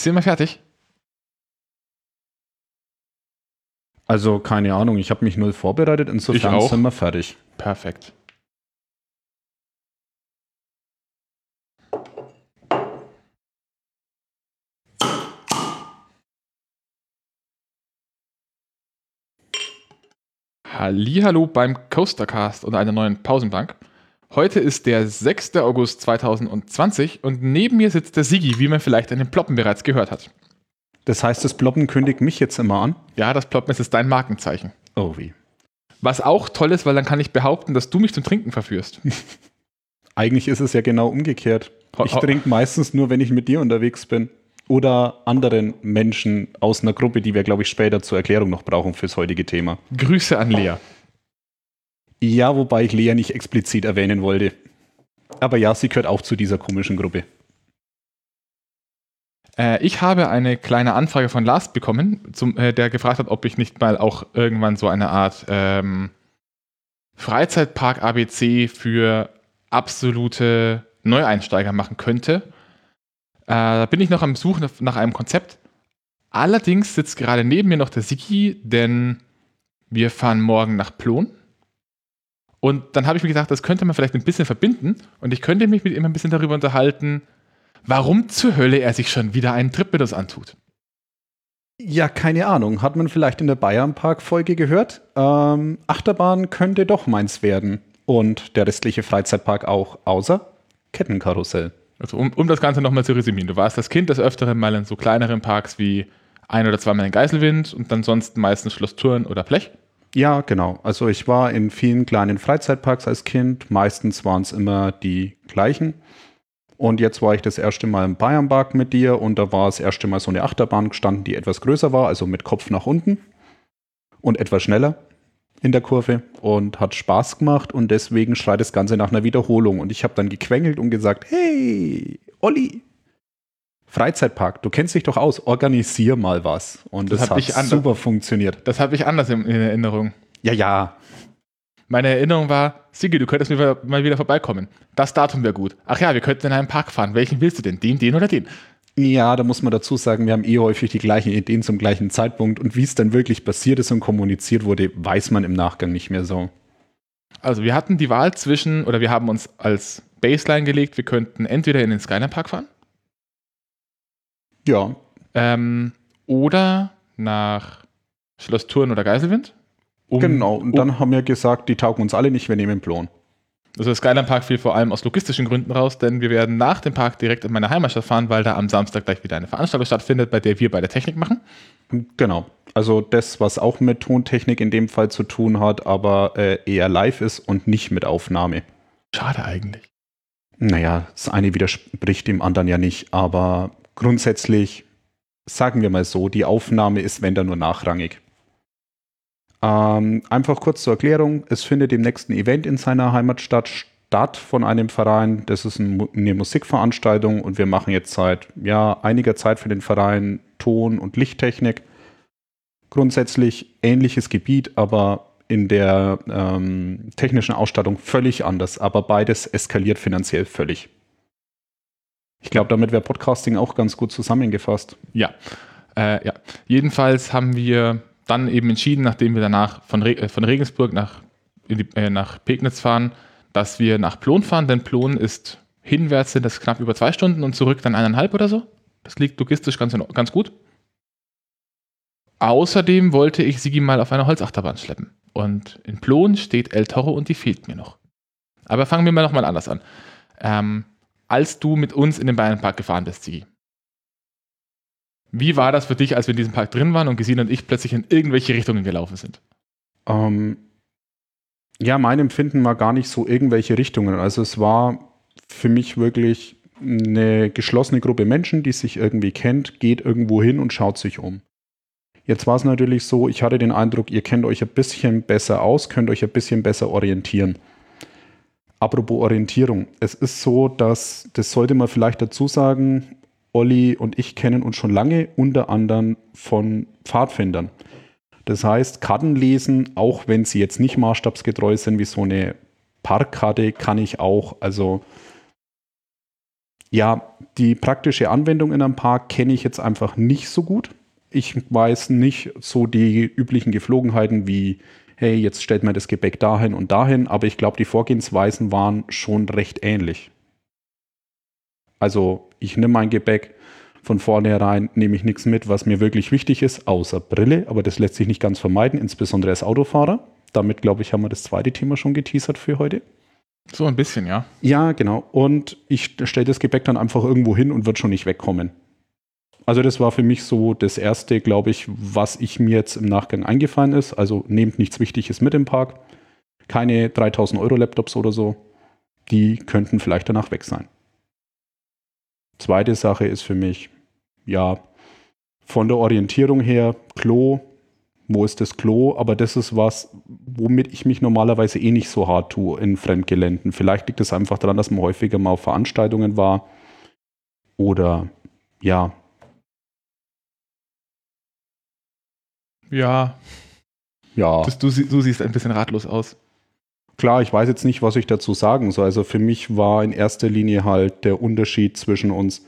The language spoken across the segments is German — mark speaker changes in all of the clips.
Speaker 1: Sind wir fertig?
Speaker 2: Also keine Ahnung, ich habe mich null vorbereitet, insofern
Speaker 1: Ich auch.
Speaker 2: sind wir fertig.
Speaker 1: Perfekt. Hallihallo beim Coastercast und einer neuen Pausenbank. Heute ist der 6. August 2020 und neben mir sitzt der Sigi, wie man vielleicht an den Ploppen bereits gehört hat.
Speaker 2: Das heißt, das Ploppen kündigt mich jetzt immer an.
Speaker 1: Ja, das Ploppen ist dein Markenzeichen.
Speaker 2: Oh wie.
Speaker 1: Was auch toll ist, weil dann kann ich behaupten, dass du mich zum Trinken verführst.
Speaker 2: Eigentlich ist es ja genau umgekehrt. Ich trinke meistens nur, wenn ich mit dir unterwegs bin. Oder anderen Menschen aus einer Gruppe, die wir, glaube ich, später zur Erklärung noch brauchen fürs heutige Thema.
Speaker 1: Grüße an Lea.
Speaker 2: Ja, wobei ich Lea nicht explizit erwähnen wollte. Aber ja, sie gehört auch zu dieser komischen Gruppe.
Speaker 1: Äh, ich habe eine kleine Anfrage von Lars bekommen, zum, äh, der gefragt hat, ob ich nicht mal auch irgendwann so eine Art ähm, Freizeitpark ABC für absolute Neueinsteiger machen könnte. Äh, da bin ich noch am Suchen nach- einem Konzept. Allerdings sitzt gerade neben mir noch der Siki, denn wir fahren morgen nach Plon. Und dann habe ich mir gedacht, das könnte man vielleicht ein bisschen verbinden und ich könnte mich mit ihm ein bisschen darüber unterhalten, warum zur Hölle er sich schon wieder einen Trip mit uns antut.
Speaker 2: Ja, keine Ahnung. Hat man vielleicht in der Bayernpark-Folge gehört? Ähm, Achterbahn könnte doch meins werden. Und der restliche Freizeitpark auch, außer Kettenkarussell.
Speaker 1: Also um, um das Ganze nochmal zu resümieren, du warst das Kind des Öfteren mal in so kleineren Parks wie ein oder zweimal in Geiselwind und ansonsten meistens Schloss Thurn oder Blech.
Speaker 2: Ja, genau. Also ich war in vielen kleinen Freizeitparks als Kind. Meistens waren es immer die gleichen. Und jetzt war ich das erste Mal im Bayernpark mit dir und da war das erste Mal so eine Achterbahn gestanden, die etwas größer war, also mit Kopf nach unten und etwas schneller in der Kurve und hat Spaß gemacht und deswegen schreit das Ganze nach einer Wiederholung. Und ich habe dann gequengelt und gesagt, hey, Olli, Freizeitpark, du kennst dich doch aus, organisier mal was. Und
Speaker 1: Das
Speaker 2: das, hat
Speaker 1: anders-
Speaker 2: super funktioniert.
Speaker 1: Das habe ich anders in, in Erinnerung.
Speaker 2: Ja, ja,
Speaker 1: Meine Erinnerung war, Sigi, du könntest mir mal wieder vorbeikommen. Das Datum wäre gut. Ach ja, wir könnten in einen Park fahren. Welchen willst du denn? Den, den oder den?
Speaker 2: Ja, da muss man dazu sagen, wir haben eh häufig die gleichen Ideen zum gleichen Zeitpunkt und wie es dann wirklich passiert ist und kommuniziert wurde, weiß man im Nachgang nicht mehr so.
Speaker 1: Also wir hatten die Wahl zwischen, oder wir haben uns als Baseline gelegt, wir könnten entweder in den Skyline Park fahren
Speaker 2: Ja,
Speaker 1: ähm, oder nach Schloss Thurn oder Geiselwind. Um-
Speaker 2: genau. Und
Speaker 1: um-
Speaker 2: dann haben wir gesagt, die taugen uns alle nicht, wir nehmen Plon.
Speaker 1: Also der Skyline Park fiel vor allem aus logistischen Gründen raus, denn wir werden nach dem Park direkt in meine Heimatstadt fahren, weil da am Samstag gleich wieder eine Veranstaltung stattfindet, bei der wir beide Technik machen.
Speaker 2: Genau. Also das, was auch mit Tontechnik in dem Fall zu tun hat, aber äh, eher live ist und nicht mit Aufnahme.
Speaker 1: Schade eigentlich.
Speaker 2: Naja, das eine widerspricht dem anderen ja nicht, aber grundsätzlich sagen wir mal so, die Aufnahme ist, wenn dann nur nachrangig. Ähm, einfach kurz zur Erklärung, es findet im nächsten Event in seiner Heimatstadt statt von einem Verein. Das ist eine Musikveranstaltung und wir machen jetzt seit ja, einiger Zeit für den Verein Ton- und Lichttechnik. Grundsätzlich ähnliches Gebiet, aber in der ähm, technischen Ausstattung völlig anders, aber beides eskaliert finanziell völlig. Ich glaube, damit wäre Podcasting auch ganz gut zusammengefasst.
Speaker 1: Ja. Äh, ja. Jedenfalls haben wir dann eben entschieden, nachdem wir danach von, Re äh, von Regensburg nach, die, äh, nach Pegnitz fahren, dass wir nach Plon fahren, denn Plon ist hinwärts sind das knapp über zwei Stunden und zurück dann eineinhalb oder so. Das liegt logistisch ganz, ganz gut. Außerdem wollte ich Sigi mal auf eine Holzachterbahn schleppen. Und in Plon steht El Toro und die fehlt mir noch. Aber fangen wir mal nochmal anders an. Ähm, als du mit uns in den Bayernpark gefahren bist, Sigi, wie war das für dich, als wir in diesem Park drin waren und Gesine und ich plötzlich in irgendwelche Richtungen gelaufen sind?
Speaker 2: Ähm, ja, mein Empfinden war gar nicht so irgendwelche Richtungen. Also es war für mich wirklich eine geschlossene Gruppe Menschen, die sich irgendwie kennt, geht irgendwo hin und schaut sich um. Jetzt war es natürlich so, ich hatte den Eindruck, ihr kennt euch ein bisschen besser aus, könnt euch ein bisschen besser orientieren. Apropos Orientierung, es ist so, dass, das sollte man vielleicht dazu sagen, Olli und ich kennen uns schon lange, unter anderem von Pfadfindern. Das heißt, Karten lesen, auch wenn sie jetzt nicht maßstabsgetreu sind, wie so eine Parkkarte, kann ich auch. Also, ja, Die praktische Anwendung in einem Park kenne ich jetzt einfach nicht so gut. Ich weiß nicht so die üblichen Geflogenheiten wie, hey, jetzt stellt man das Gepäck dahin und dahin, aber ich glaube, die Vorgehensweisen waren schon recht ähnlich. Also ich nehme mein Gepäck, von vornherein nehme ich nichts mit, was mir wirklich wichtig ist, außer Brille, aber das lässt sich nicht ganz vermeiden, insbesondere als Autofahrer. Damit, glaube ich, haben wir das zweite Thema schon geteasert für heute.
Speaker 1: So ein bisschen, ja.
Speaker 2: Ja, genau. Und ich stelle das Gepäck dann einfach irgendwo hin und wird schon nicht wegkommen. Also das war für mich so das Erste, glaube ich, was ich mir jetzt im Nachgang eingefallen ist. Also nehmt nichts Wichtiges mit im Park. Keine 3000 Euro Laptops oder so. Die könnten vielleicht danach weg sein. Zweite Sache ist für mich, ja, von der Orientierung her, Klo, wo ist das Klo? Aber das ist was, womit ich mich normalerweise eh nicht so hart tue in Fremdgeländen. Vielleicht liegt es einfach daran, dass man häufiger mal auf Veranstaltungen war. Oder ja.
Speaker 1: Ja.
Speaker 2: Ja.
Speaker 1: Das, du, du siehst ein bisschen ratlos aus.
Speaker 2: Klar, ich weiß jetzt nicht, was ich dazu sagen soll. Also für mich war in erster Linie halt der Unterschied zwischen uns.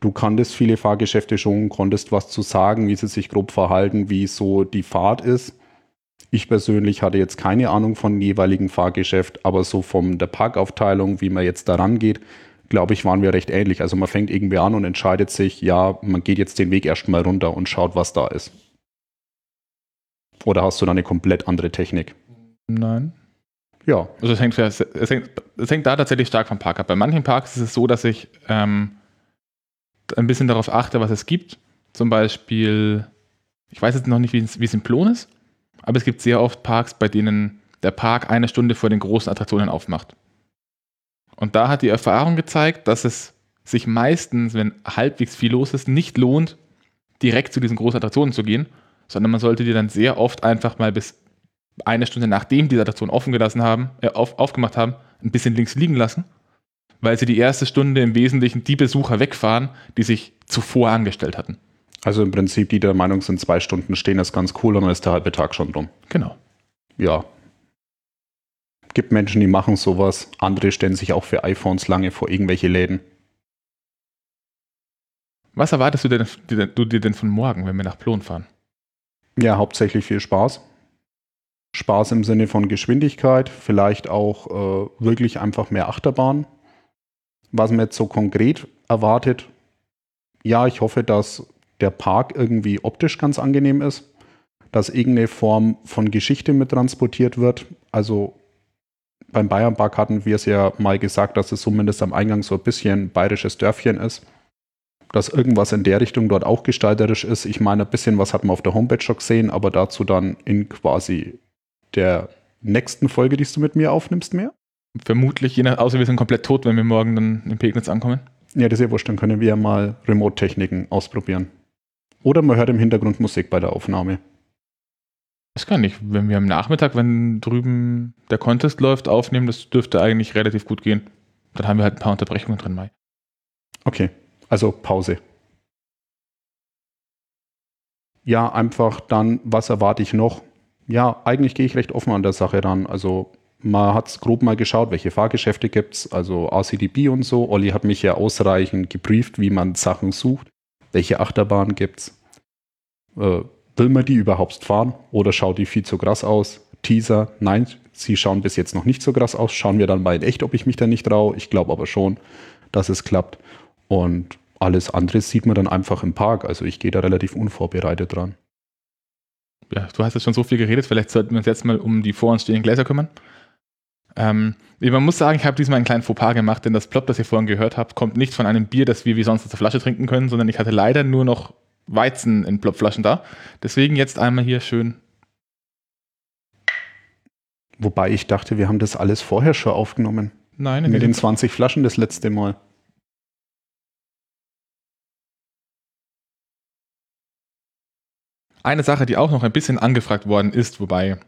Speaker 2: Du kanntest viele Fahrgeschäfte schon, konntest was zu sagen, wie sie sich grob verhalten, wie so die Fahrt ist. Ich persönlich hatte jetzt keine Ahnung von jeweiligen Fahrgeschäft, aber so von der Parkaufteilung, wie man jetzt daran geht, glaube ich, waren wir recht ähnlich. Also man fängt irgendwie an und entscheidet sich, ja, man geht jetzt den Weg erstmal runter und schaut, was da ist. Oder hast du da eine komplett andere Technik?
Speaker 1: Nein.
Speaker 2: Ja.
Speaker 1: Also es hängt, es, hängt, es hängt da tatsächlich stark vom Park ab. Bei manchen Parks ist es so, dass ich ähm, ein bisschen darauf achte, was es gibt. Zum Beispiel, ich weiß jetzt noch nicht, wie es, wie es in Plon ist, aber es gibt sehr oft Parks, bei denen der Park eine Stunde vor den großen Attraktionen aufmacht. Und da hat die Erfahrung gezeigt, dass es sich meistens, wenn halbwegs viel los ist, nicht lohnt, direkt zu diesen großen Attraktionen zu gehen, sondern man sollte die dann sehr oft einfach mal bis eine Stunde nachdem die Attraktion offen gelassen haben, äh, auf, aufgemacht haben, ein bisschen links liegen lassen, weil sie die erste Stunde im Wesentlichen die Besucher wegfahren, die sich zuvor angestellt hatten.
Speaker 2: Also im Prinzip, die der Meinung sind, zwei Stunden stehen ist ganz cool und dann ist der halbe Tag schon rum.
Speaker 1: Genau.
Speaker 2: Ja. Gibt Menschen, die machen sowas. Andere stellen sich auch für iPhones lange vor irgendwelche Läden.
Speaker 1: Was erwartest du, denn, du dir denn von morgen, wenn wir nach Plon fahren?
Speaker 2: Ja, hauptsächlich viel Spaß. Spaß im Sinne von Geschwindigkeit, vielleicht auch äh, wirklich einfach mehr Achterbahn. Was man jetzt so konkret erwartet, ja, ich hoffe, dass der Park irgendwie optisch ganz angenehm ist, dass irgendeine Form von Geschichte mit transportiert wird. Also beim Bayernpark hatten wir es ja mal gesagt, dass es zumindest am Eingang so ein bisschen bayerisches Dörfchen ist. Dass irgendwas in der Richtung dort auch gestalterisch ist. Ich meine, ein bisschen was hat man auf der Homepage schon gesehen, aber dazu dann in quasi der nächsten Folge, die du mit mir aufnimmst, mehr?
Speaker 1: Vermutlich, je nach, außer wir sind komplett tot, wenn wir morgen dann in Pegnitz ankommen.
Speaker 2: Ja, das ist ja wurscht, dann können wir ja mal Remote-Techniken ausprobieren. Oder man hört im Hintergrund Musik bei der Aufnahme.
Speaker 1: Das kann ich. Wenn wir am Nachmittag, wenn drüben der Contest läuft, aufnehmen, das dürfte eigentlich relativ gut gehen. Dann haben wir halt ein paar Unterbrechungen drin, Mai.
Speaker 2: Okay, also Pause. Ja, einfach dann, was erwarte ich noch? ja, eigentlich gehe ich recht offen an der Sache ran. Also man hat grob mal geschaut, welche Fahrgeschäfte gibt es, also ACDB und so. Olli hat mich ja ausreichend gebrieft, wie man Sachen sucht, welche Achterbahn gibt es. Äh, will man die überhaupt fahren oder schaut die viel zu krass aus? Teaser, nein, sie schauen bis jetzt noch nicht so krass aus. Schauen wir dann mal in echt, ob ich mich da nicht traue. Ich glaube aber schon, dass es klappt. Und alles andere sieht man dann einfach im Park. Also ich gehe da relativ unvorbereitet dran
Speaker 1: ja, du hast jetzt schon so viel geredet, vielleicht sollten wir uns jetzt mal um die vor uns stehenden Gläser kümmern. Ähm, man muss sagen, ich habe diesmal einen kleinen Fauxpas gemacht, denn das Plop, das ihr vorhin gehört habt, kommt nicht von einem Bier, das wir wie sonst aus der Flasche trinken können, sondern ich hatte leider nur noch Weizen in Plopflaschen da. Deswegen jetzt einmal hier schön.
Speaker 2: Wobei ich dachte, wir haben das alles vorher schon aufgenommen.
Speaker 1: Nein,
Speaker 2: mit den 20 Flaschen das letzte Mal.
Speaker 1: Eine Sache, die auch noch ein bisschen angefragt worden ist, wobei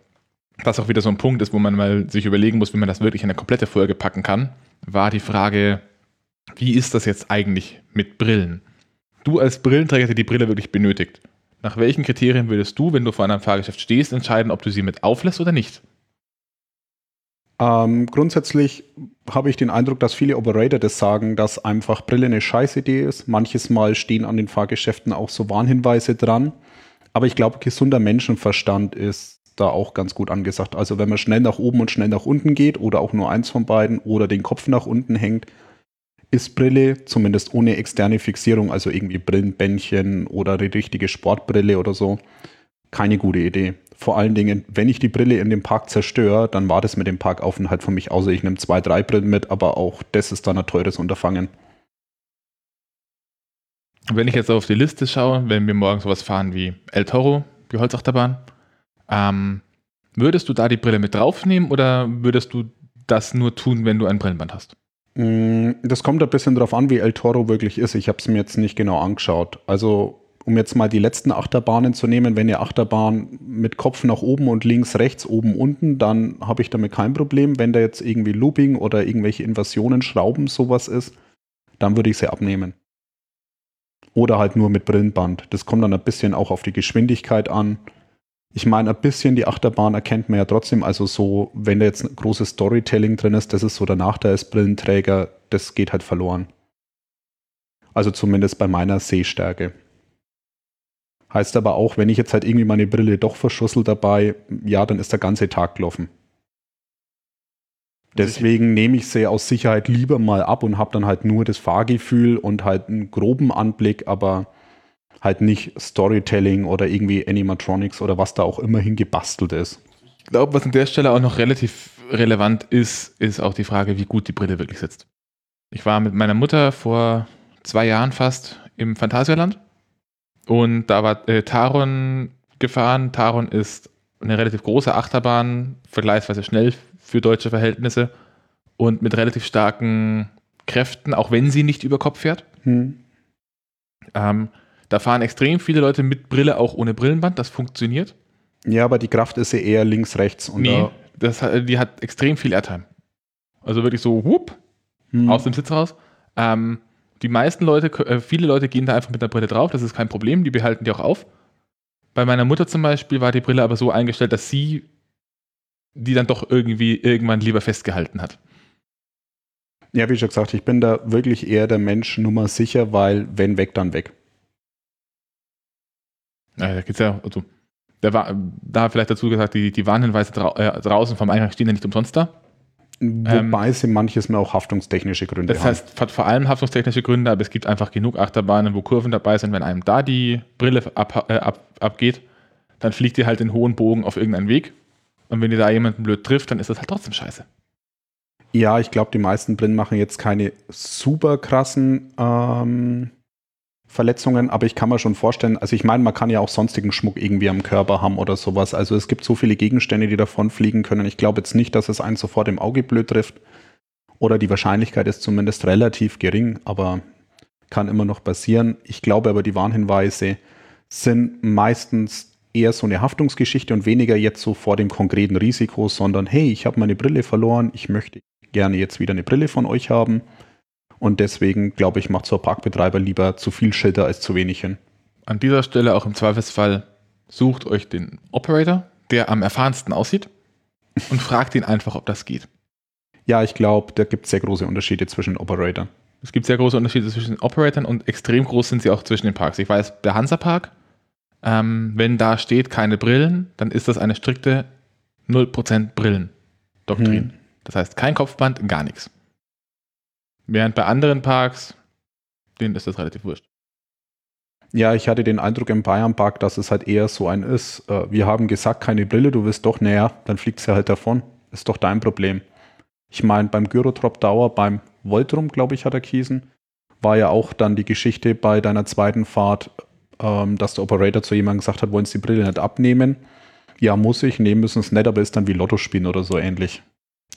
Speaker 1: das auch wieder so ein Punkt ist, wo man mal sich überlegen muss, wie man das wirklich in eine komplette Folge packen kann, war die Frage, wie ist das jetzt eigentlich mit Brillen? Du als Brillenträger, der die Brille wirklich benötigt, nach welchen Kriterien würdest du, wenn du vor einem Fahrgeschäft stehst, entscheiden, ob du sie mit auflässt oder nicht?
Speaker 2: Ähm, grundsätzlich habe ich den Eindruck, dass viele Operator das sagen, dass einfach Brille eine Scheißidee ist. Manches Mal stehen an den Fahrgeschäften auch so Warnhinweise dran. Aber ich glaube, gesunder Menschenverstand ist da auch ganz gut angesagt. Also wenn man schnell nach oben und schnell nach unten geht oder auch nur eins von beiden oder den Kopf nach unten hängt, ist Brille zumindest ohne externe Fixierung, also irgendwie Brillenbändchen oder die richtige Sportbrille oder so, keine gute Idee. Vor allen Dingen, wenn ich die Brille in dem Park zerstöre, dann war das mit dem Parkaufenthalt für mich außer ich nehme zwei, drei Brillen mit, aber auch das ist dann ein teures Unterfangen.
Speaker 1: Wenn ich jetzt auf die Liste schaue, wenn wir morgen sowas fahren wie El Toro, die Holzachterbahn, ähm, würdest du da die Brille mit draufnehmen oder würdest du das nur tun, wenn du ein Brillenband hast?
Speaker 2: Mm, das kommt ein bisschen darauf an, wie El Toro wirklich ist. Ich habe es mir jetzt nicht genau angeschaut. Also um jetzt mal die letzten Achterbahnen zu nehmen, wenn ihr Achterbahn mit Kopf nach oben und links, rechts, oben, unten, dann habe ich damit kein Problem. Wenn da jetzt irgendwie Looping oder irgendwelche Invasionen, Schrauben, sowas ist, dann würde ich sie abnehmen. Oder halt nur mit Brillenband. Das kommt dann ein bisschen auch auf die Geschwindigkeit an. Ich meine, ein bisschen die Achterbahn erkennt man ja trotzdem. Also so, wenn da jetzt ein großes Storytelling drin ist, das ist so der Nachteil als Brillenträger, das geht halt verloren. Also zumindest bei meiner Sehstärke. Heißt aber auch, wenn ich jetzt halt irgendwie meine Brille doch verschussel dabei, ja, dann ist der ganze Tag gelaufen. Deswegen nehme ich sie aus Sicherheit lieber mal ab und habe dann halt nur das Fahrgefühl und halt einen groben Anblick, aber halt nicht Storytelling oder irgendwie Animatronics oder was da auch immerhin gebastelt ist.
Speaker 1: Ich glaube, was an der Stelle auch noch relativ relevant ist, ist auch die Frage, wie gut die Brille wirklich sitzt. Ich war mit meiner Mutter vor zwei Jahren fast im Phantasialand und da war äh, Taron gefahren. Taron ist eine relativ große Achterbahn, vergleichsweise schnell für deutsche Verhältnisse und mit relativ starken Kräften, auch wenn sie nicht über Kopf fährt. Hm. Ähm, da fahren extrem viele Leute mit Brille, auch ohne Brillenband. Das funktioniert.
Speaker 2: Ja, aber die Kraft ist ja eher links, rechts.
Speaker 1: Und nee, das, die hat extrem viel Airtime. Also wirklich so, whoop, hm. aus dem Sitz raus. Ähm, die meisten Leute, äh, viele Leute gehen da einfach mit der Brille drauf, das ist kein Problem, die behalten die auch auf. Bei meiner Mutter zum Beispiel war die Brille aber so eingestellt, dass sie die dann doch irgendwie irgendwann lieber festgehalten hat.
Speaker 2: Ja, wie schon gesagt, ich bin da wirklich eher der Mensch Nummer sicher, weil wenn weg, dann weg.
Speaker 1: Ja, da geht's ja, also, da war, da vielleicht dazu gesagt, die, die Warnhinweise drau äh, draußen vom Eingang stehen ja nicht umsonst da.
Speaker 2: Wobei ähm, sie manches mal auch haftungstechnische Gründe
Speaker 1: das haben. Das heißt, hat vor allem haftungstechnische Gründe, aber es gibt einfach genug Achterbahnen, wo Kurven dabei sind. Wenn einem da die Brille ab, äh, ab, abgeht, dann fliegt ihr halt den hohen Bogen auf irgendeinen Weg. Und wenn ihr da jemanden blöd trifft, dann ist das halt trotzdem scheiße.
Speaker 2: Ja, ich glaube, die meisten Brillen machen jetzt keine super krassen ähm, Verletzungen, aber ich kann mir schon vorstellen, also ich meine, man kann ja auch sonstigen Schmuck irgendwie am Körper haben oder sowas. Also es gibt so viele Gegenstände, die davon fliegen können. Ich glaube jetzt nicht, dass es einen sofort im Auge blöd trifft. Oder die Wahrscheinlichkeit ist zumindest relativ gering, aber kann immer noch passieren. Ich glaube aber, die Warnhinweise sind meistens eher so eine Haftungsgeschichte und weniger jetzt so vor dem konkreten Risiko, sondern hey, ich habe meine Brille verloren, ich möchte gerne jetzt wieder eine Brille von euch haben. Und deswegen, glaube ich, macht so ein Parkbetreiber lieber zu viel Schilder als zu wenig hin.
Speaker 1: An dieser Stelle auch im Zweifelsfall sucht euch den Operator, der am erfahrensten aussieht, und fragt ihn einfach, ob das geht.
Speaker 2: Ja, ich glaube, da gibt es sehr große Unterschiede zwischen Operatoren.
Speaker 1: Es gibt sehr große Unterschiede zwischen Operatoren und extrem groß sind sie auch zwischen den Parks. Ich weiß, der Hansa-Park, ähm, wenn da steht keine Brillen, dann ist das eine strikte 0% Brillen-Doktrin. Hm. Das heißt, kein Kopfband, gar nichts. Während bei anderen Parks, denen ist das relativ wurscht.
Speaker 2: Ja, ich hatte den Eindruck im Bayern-Park, dass es halt eher so ein ist. Äh, wir haben gesagt, keine Brille, du wirst doch näher, dann fliegt sie halt davon. Ist doch dein Problem. Ich meine, beim Gyrotrop Dauer, beim Voltrum, glaube ich, hat er Kiesen, war ja auch dann die Geschichte bei deiner zweiten Fahrt, ähm, dass der Operator zu jemandem gesagt hat, wollen Sie die Brille nicht abnehmen? Ja, muss ich, nehmen müssen es nicht, aber ist dann wie Lotto spielen oder so ähnlich.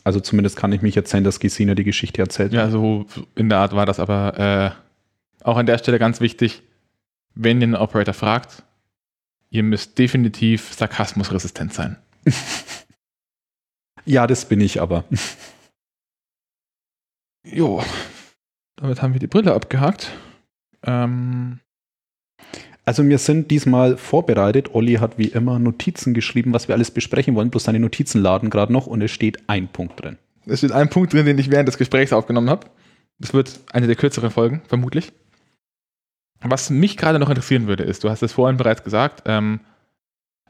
Speaker 2: Also zumindest kann ich mich erzählen, dass Gesine die Geschichte erzählt.
Speaker 1: Ja, so in der Art war das aber äh, auch an der Stelle ganz wichtig, wenn ihr einen Operator fragt, ihr müsst definitiv sarkasmusresistent sein.
Speaker 2: ja, das bin ich aber.
Speaker 1: jo, damit haben wir die Brille abgehakt. Ähm.
Speaker 2: Also wir sind diesmal vorbereitet. Olli hat wie immer Notizen geschrieben, was wir alles besprechen wollen. Bloß seine Notizen laden gerade noch und es steht ein Punkt drin.
Speaker 1: Es steht ein Punkt drin, den ich während des Gesprächs aufgenommen habe. Das wird eine der kürzeren Folgen, vermutlich. Was mich gerade noch interessieren würde, ist, du hast es vorhin bereits gesagt, ähm,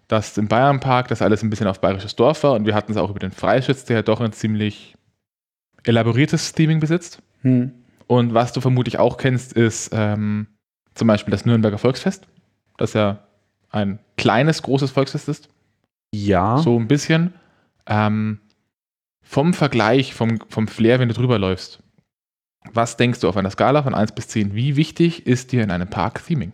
Speaker 1: dass im Bayernpark das alles ein bisschen auf bayerisches Dorf war und wir hatten es auch über den Freischütz, der ja doch ein ziemlich elaboriertes Theming besitzt.
Speaker 2: Hm.
Speaker 1: Und was du vermutlich auch kennst, ist ähm, zum Beispiel das Nürnberger Volksfest, das ja ein kleines, großes Volksfest ist.
Speaker 2: Ja.
Speaker 1: So ein bisschen. Ähm, vom Vergleich, vom, vom Flair, wenn du drüber läufst, was denkst du auf einer Skala von 1 bis 10? Wie wichtig ist dir in einem Park Theming?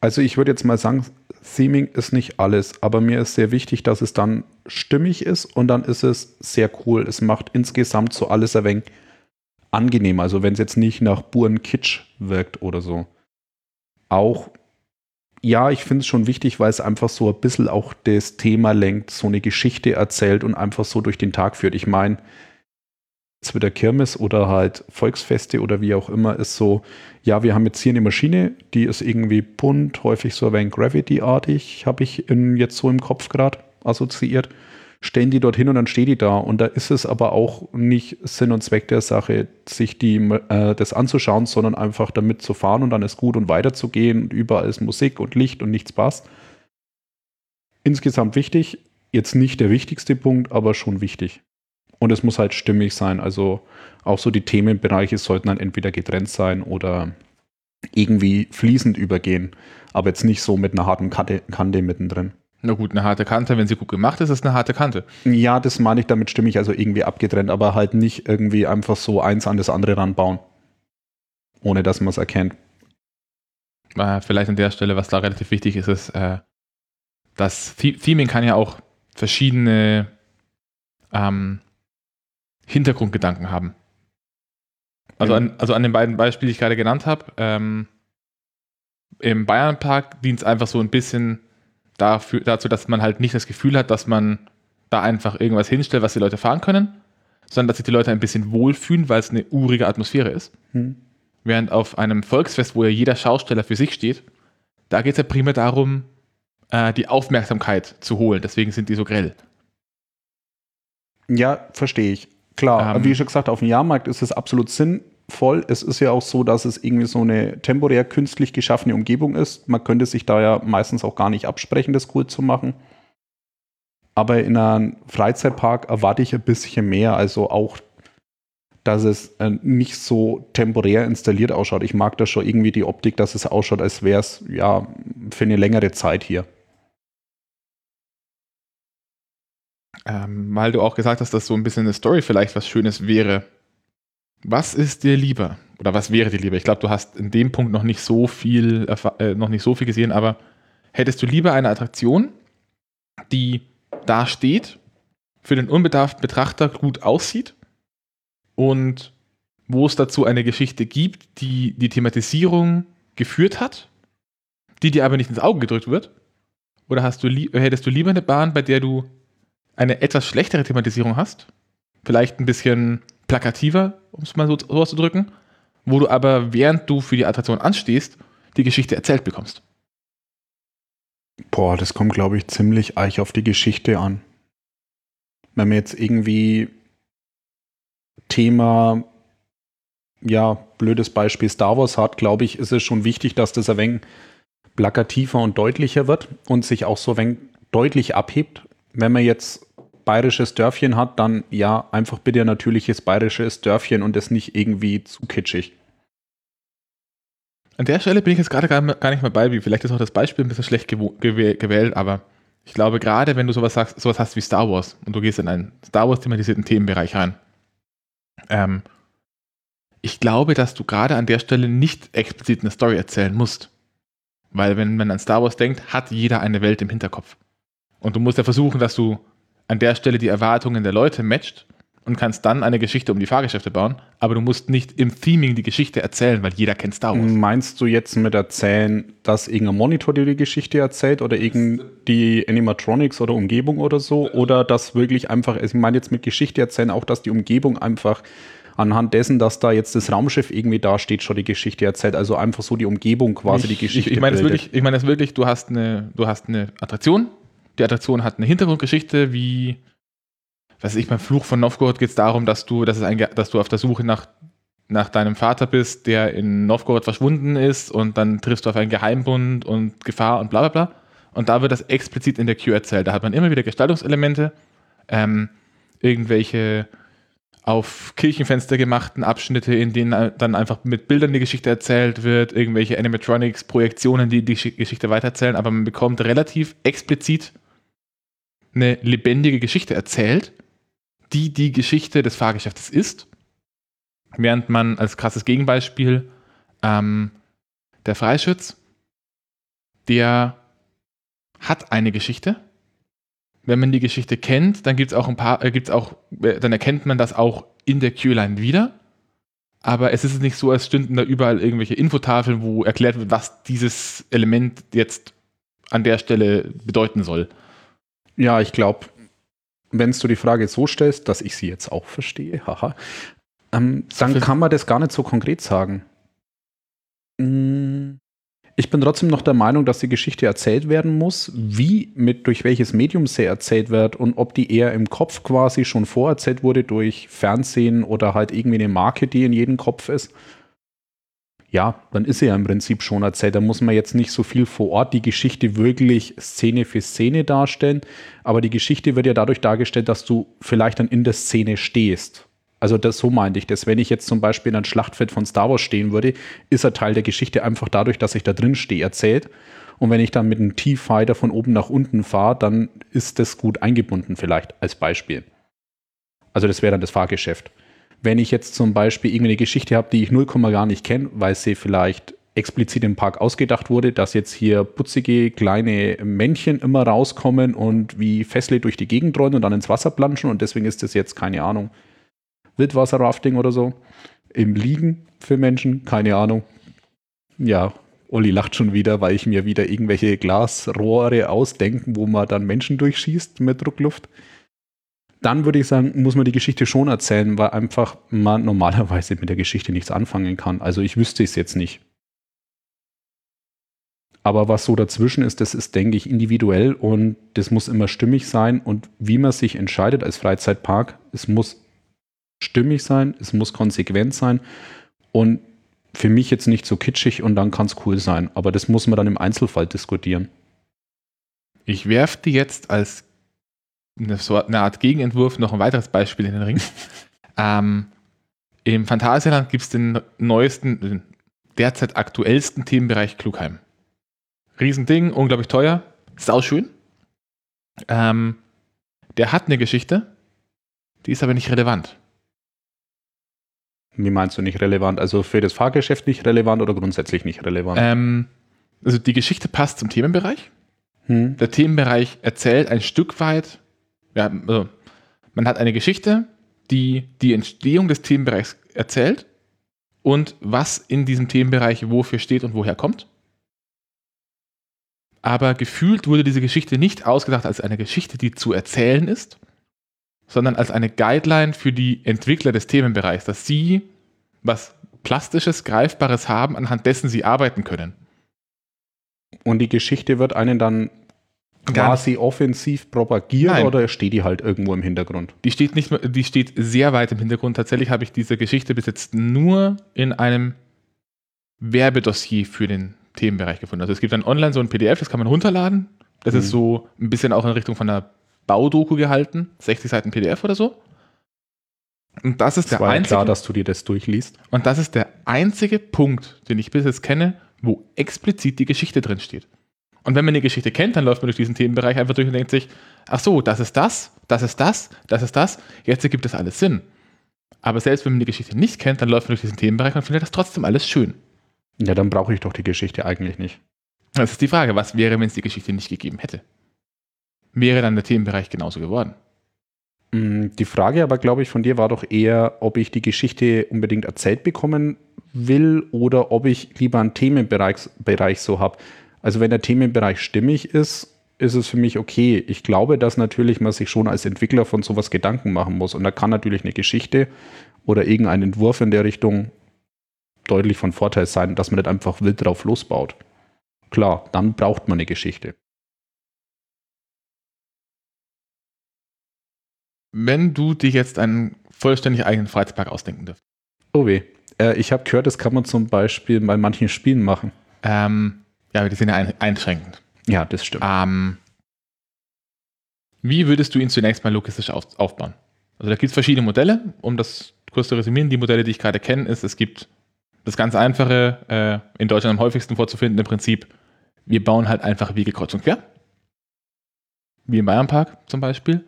Speaker 2: Also ich würde jetzt mal sagen, Theming ist nicht alles, aber mir ist sehr wichtig, dass es dann stimmig ist und dann ist es sehr cool. Es macht insgesamt so alles ein wenig angenehm. Also wenn es jetzt nicht nach Buren Kitsch wirkt oder so. Auch, ja, ich finde es schon wichtig, weil es einfach so ein bisschen auch das Thema lenkt, so eine Geschichte erzählt und einfach so durch den Tag führt. Ich meine, es wird der Kirmes oder halt Volksfeste oder wie auch immer, ist so, ja, wir haben jetzt hier eine Maschine, die ist irgendwie bunt, häufig so ein Gravity-artig, habe ich in, jetzt so im Kopf gerade assoziiert. Stellen die dorthin und dann steht die da. Und da ist es aber auch nicht Sinn und Zweck der Sache, sich die, äh, das anzuschauen, sondern einfach damit zu fahren und dann ist gut und weiterzugehen. Und überall ist Musik und Licht und nichts passt. Insgesamt wichtig, jetzt nicht der wichtigste Punkt, aber schon wichtig. Und es muss halt stimmig sein. Also auch so die Themenbereiche sollten dann entweder getrennt sein oder irgendwie fließend übergehen. Aber jetzt nicht so mit einer harten Kante, Kante mittendrin.
Speaker 1: Na gut, eine harte Kante, wenn sie gut gemacht ist, ist eine harte Kante.
Speaker 2: Ja, das meine ich damit stimmig, also irgendwie abgetrennt, aber halt nicht irgendwie einfach so eins an das andere ranbauen. Ohne dass man es erkennt.
Speaker 1: Äh, vielleicht an der Stelle, was da relativ wichtig ist, ist, äh, das Theming kann ja auch verschiedene ähm, Hintergrundgedanken haben. Also, an, also an den beiden Beispielen, die ich gerade genannt habe, ähm, im Bayernpark dient es einfach so ein bisschen dafür, dazu, dass man halt nicht das Gefühl hat, dass man da einfach irgendwas hinstellt, was die Leute fahren können, sondern dass sich die Leute ein bisschen wohlfühlen, weil es eine urige Atmosphäre ist. Hm. Während auf einem Volksfest, wo ja jeder Schausteller für sich steht, da geht es ja primär darum, äh, die Aufmerksamkeit zu holen. Deswegen sind die so grell.
Speaker 2: Ja, verstehe ich. Klar, ähm, wie ich schon gesagt auf dem Jahrmarkt ist es absolut sinnvoll. Es ist ja auch so, dass es irgendwie so eine temporär künstlich geschaffene Umgebung ist. Man könnte sich da ja meistens auch gar nicht absprechen, das cool zu machen. Aber in einem Freizeitpark erwarte ich ein bisschen mehr. Also auch, dass es äh, nicht so temporär installiert ausschaut. Ich mag da schon irgendwie die Optik, dass es ausschaut, als wäre es ja für eine längere Zeit hier.
Speaker 1: ähm, weil du auch gesagt hast, dass so ein bisschen eine Story vielleicht was Schönes wäre. Was ist dir lieber? Oder was wäre dir lieber? Ich glaube, du hast in dem Punkt noch nicht so viel, äh, noch nicht so viel gesehen, aber hättest du lieber eine Attraktion, die da steht, für den unbedarften Betrachter gut aussieht und wo es dazu eine Geschichte gibt, die die Thematisierung geführt hat, die dir aber nicht ins Auge gedrückt wird? Oder hast du hättest du lieber eine Bahn, bei der du eine etwas schlechtere Thematisierung hast, vielleicht ein bisschen plakativer, um es mal so, auszudrücken, wo du aber, während du für die Attraktion anstehst, die Geschichte erzählt bekommst.
Speaker 2: Boah, das kommt, glaube ich, ziemlich eich auf die Geschichte an. Wenn man jetzt irgendwie Thema, ja, blödes Beispiel Star Wars hat, glaube ich, ist es schon wichtig, dass das ein wenig plakativer und deutlicher wird und sich auch so ein wenig deutlich abhebt. Wenn man jetzt bayerisches Dörfchen hat, dann ja, einfach bitte ein natürliches bayerisches Dörfchen und das nicht irgendwie zu kitschig.
Speaker 1: An der Stelle bin ich jetzt gerade gar, nicht mehr bei, wie vielleicht ist auch das Beispiel ein bisschen schlecht gewählt, aber ich glaube, gerade wenn du sowas sagst, sowas hast wie Star Wars und du gehst in einen Star Wars thematisierten Themenbereich rein, ähm, ich glaube, dass du gerade an der Stelle nicht explizit eine Story erzählen musst. Weil wenn man an Star Wars denkt, hat jeder eine Welt im Hinterkopf. Und du musst ja versuchen, dass du an der Stelle die Erwartungen der Leute matcht und kannst dann eine Geschichte um die Fahrgeschäfte bauen, aber du musst nicht im Theming die Geschichte erzählen, weil jeder kennt Star Wars.
Speaker 2: Meinst du jetzt mit erzählen, dass irgendein Monitor dir die Geschichte erzählt oder die Animatronics oder Umgebung oder so? Oder dass wirklich einfach, ich meine jetzt mit Geschichte erzählen auch, dass die Umgebung einfach anhand dessen, dass da jetzt das Raumschiff irgendwie da steht, schon die Geschichte erzählt. Also einfach so die Umgebung quasi
Speaker 1: ich,
Speaker 2: die Geschichte.
Speaker 1: Ich, ich meine das wirklich, ich meine das wirklich, du hast eine, du hast eine Attraktion, die Attraktion hat eine Hintergrundgeschichte, wie, weiß ich, beim Fluch von Novgorod geht es darum, dass du, dass, es ein, dass du auf der Suche nach, nach deinem Vater bist, der in Novgorod verschwunden ist und dann triffst du auf einen Geheimbund und Gefahr und bla bla bla. Und da wird das explizit in der Queue erzählt. Da hat man immer wieder Gestaltungselemente, ähm, irgendwelche auf Kirchenfenster gemachten Abschnitte, in denen dann einfach mit Bildern die Geschichte erzählt wird, irgendwelche Animatronics, Projektionen, die die Geschichte weitererzählen, aber man bekommt relativ explizit eine lebendige Geschichte erzählt, die die Geschichte des Fahrgeschäftes ist, während man als krasses Gegenbeispiel ähm, der Freischütz, der hat eine Geschichte, wenn man die Geschichte kennt, dann gibt es auch ein paar, äh, gibt's auch, äh, dann erkennt man das auch in der Q-Line wieder. Aber es ist nicht so, als stünden da überall irgendwelche Infotafeln, wo erklärt wird, was dieses Element jetzt an der Stelle bedeuten soll.
Speaker 2: Ja, ich glaube, wenn du die Frage so stellst, dass ich sie jetzt auch verstehe, haha, ähm, dann kann man das gar nicht so konkret sagen. Hm, ich bin trotzdem noch der Meinung, dass die Geschichte erzählt werden muss, wie mit durch welches Medium sie erzählt wird und ob die eher im Kopf quasi schon vorerzählt wurde durch Fernsehen oder halt irgendwie eine Marke, die in jedem Kopf ist. Ja, dann ist sie ja im Prinzip schon erzählt. Da muss man jetzt nicht so viel vor Ort die Geschichte wirklich Szene für Szene darstellen, aber die Geschichte wird ja dadurch dargestellt, dass du vielleicht dann in der Szene stehst also das, so meinte ich das. Wenn ich jetzt zum Beispiel in einem Schlachtfeld von Star Wars stehen würde, ist er Teil der Geschichte einfach dadurch, dass ich da drin stehe, erzählt. Und wenn ich dann mit einem T-Fighter von oben nach unten fahre, dann ist das gut eingebunden vielleicht als Beispiel. Also das wäre dann das Fahrgeschäft. Wenn ich jetzt zum Beispiel irgendeine Geschichte habe, die ich 0, gar nicht kenne, weil sie vielleicht explizit im Park ausgedacht wurde, dass jetzt hier putzige kleine Männchen immer rauskommen und wie Fessle durch die Gegend rollen und dann ins Wasser planschen und deswegen ist das jetzt keine Ahnung Wildwasserrafting oder so. Im Liegen für Menschen, keine Ahnung. Ja, Olli lacht schon wieder, weil ich mir wieder irgendwelche Glasrohre ausdenken, wo man dann Menschen durchschießt mit Druckluft. Dann würde ich sagen, muss man die Geschichte schon erzählen, weil einfach man normalerweise mit der Geschichte nichts anfangen kann. Also ich wüsste es jetzt nicht. Aber was so dazwischen ist, das ist, denke ich, individuell und das muss immer stimmig sein. Und wie man sich entscheidet als Freizeitpark, es muss stimmig sein, es muss konsequent sein und für mich jetzt nicht so kitschig und dann kann es cool sein. Aber das muss man dann im Einzelfall diskutieren.
Speaker 1: Ich werfe dir jetzt als eine, so eine Art Gegenentwurf noch ein weiteres Beispiel in den Ring. ähm, Im Phantasialand gibt es den neuesten, den derzeit aktuellsten Themenbereich Klugheim. Riesending, unglaublich teuer, sauschön. Ähm, der hat eine Geschichte, die ist aber nicht relevant.
Speaker 2: Wie meinst du nicht relevant? Also für das Fahrgeschäft nicht relevant oder grundsätzlich nicht relevant?
Speaker 1: Ähm, also die Geschichte passt zum Themenbereich. Hm. Der Themenbereich erzählt ein Stück weit, ja, also man hat eine Geschichte, die die Entstehung des Themenbereichs erzählt und was in diesem Themenbereich wofür steht und woher kommt. Aber gefühlt wurde diese Geschichte nicht ausgedacht als eine Geschichte, die zu erzählen ist, sondern als eine Guideline für die Entwickler des Themenbereichs, dass sie was Plastisches, Greifbares haben, anhand dessen sie arbeiten können.
Speaker 2: Und die Geschichte wird einen dann quasi offensiv propagiert Nein. oder steht die halt irgendwo im Hintergrund?
Speaker 1: Die steht nicht die steht sehr weit im Hintergrund. Tatsächlich habe ich diese Geschichte bis jetzt nur in einem Werbedossier für den Themenbereich gefunden. Also es gibt dann online so ein PDF, das kann man runterladen. Das mhm. ist so ein bisschen auch in Richtung von einer Baudoku gehalten, 60 Seiten PDF oder so. Und das ist das der
Speaker 2: war
Speaker 1: einzige.
Speaker 2: klar, dass du dir das durchliest.
Speaker 1: Und das ist der einzige Punkt, den ich bis jetzt kenne, wo explizit die Geschichte drin steht. Und wenn man die Geschichte kennt, dann läuft man durch diesen Themenbereich einfach durch und denkt sich, ach so, das ist das, das ist das, das ist das, jetzt ergibt das alles Sinn. Aber selbst wenn man die Geschichte nicht kennt, dann läuft man durch diesen Themenbereich und findet das trotzdem alles schön.
Speaker 2: Ja, dann brauche ich doch die Geschichte eigentlich nicht.
Speaker 1: Das ist die Frage, was wäre, wenn es die Geschichte nicht gegeben hätte? wäre dann der Themenbereich genauso geworden.
Speaker 2: Mm, die Frage aber, glaube ich, von dir war doch eher, ob ich die Geschichte unbedingt erzählt bekommen will oder ob ich lieber einen Themenbereich Bereich so habe. Also wenn der Themenbereich stimmig ist ist es für mich okay. Ich glaube, dass natürlich man sich schon als Entwickler von sowas Gedanken machen muss. Und da kann natürlich eine Geschichte oder irgendein Entwurf in der Richtung deutlich von Vorteil sein, dass man nicht einfach wild drauf losbaut. Klar, dann braucht man eine Geschichte.
Speaker 1: Wenn du dir jetzt einen vollständig eigenen Freizeitpark ausdenken dürftest.
Speaker 2: Oh weh. Äh, ich habe gehört, das kann man zum Beispiel bei manchen Spielen machen.
Speaker 1: Ähm, ja, die sind ja ein einschränkend.
Speaker 2: Ja, das stimmt.
Speaker 1: Ähm, wie würdest du ihn zunächst mal logistisch auf, aufbauen? Also da gibt es verschiedene Modelle, um das kurz zu resümieren. Die Modelle, die ich gerade kenne, ist, es gibt das ganz einfache, äh, in Deutschland am häufigsten vorzufinden, im Prinzip, wir bauen halt einfach Wege kreuz und quer. Wie im Bayernpark zum Beispiel.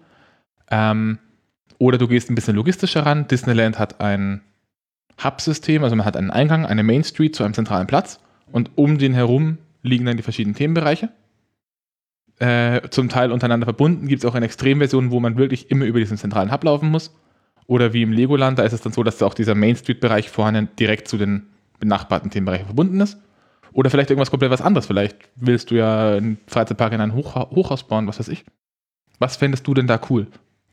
Speaker 1: Ähm, oder du gehst ein bisschen logistischer ran. Disneyland hat ein Hub-System, also man hat einen Eingang, eine Main Street zu einem zentralen Platz und um den herum liegen dann die verschiedenen Themenbereiche. Äh, zum Teil untereinander verbunden. Gibt es auch eine Extremversion, wo man wirklich immer über diesen zentralen Hub laufen muss. Oder wie im Legoland, da ist es dann so, dass auch dieser Main Street-Bereich vorne direkt zu den benachbarten Themenbereichen verbunden ist. Oder vielleicht irgendwas komplett was anderes. Vielleicht willst du ja einen Freizeitpark in ein Hoch Hochhaus bauen, was weiß ich. Was fändest du denn da cool?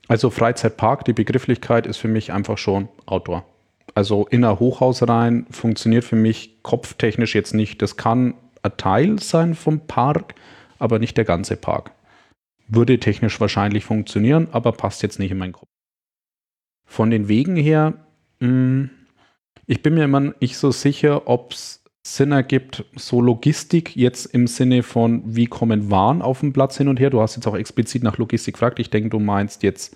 Speaker 2: Also Freizeitpark, die Begrifflichkeit ist für mich einfach schon Outdoor. Also in ein Hochhaus rein funktioniert für mich kopftechnisch jetzt nicht. Das kann ein Teil sein vom Park, aber nicht der ganze Park. Würde technisch wahrscheinlich funktionieren, aber passt jetzt nicht in meinen Kopf. Von den Wegen her, mh, hm, ich bin mir immer nicht so sicher, ob es Sinn ergibt, so Logistik jetzt im Sinne von, wie kommen Waren auf dem Platz hin und her. Du hast jetzt auch explizit nach Logistik gefragt. Ich denke, du meinst jetzt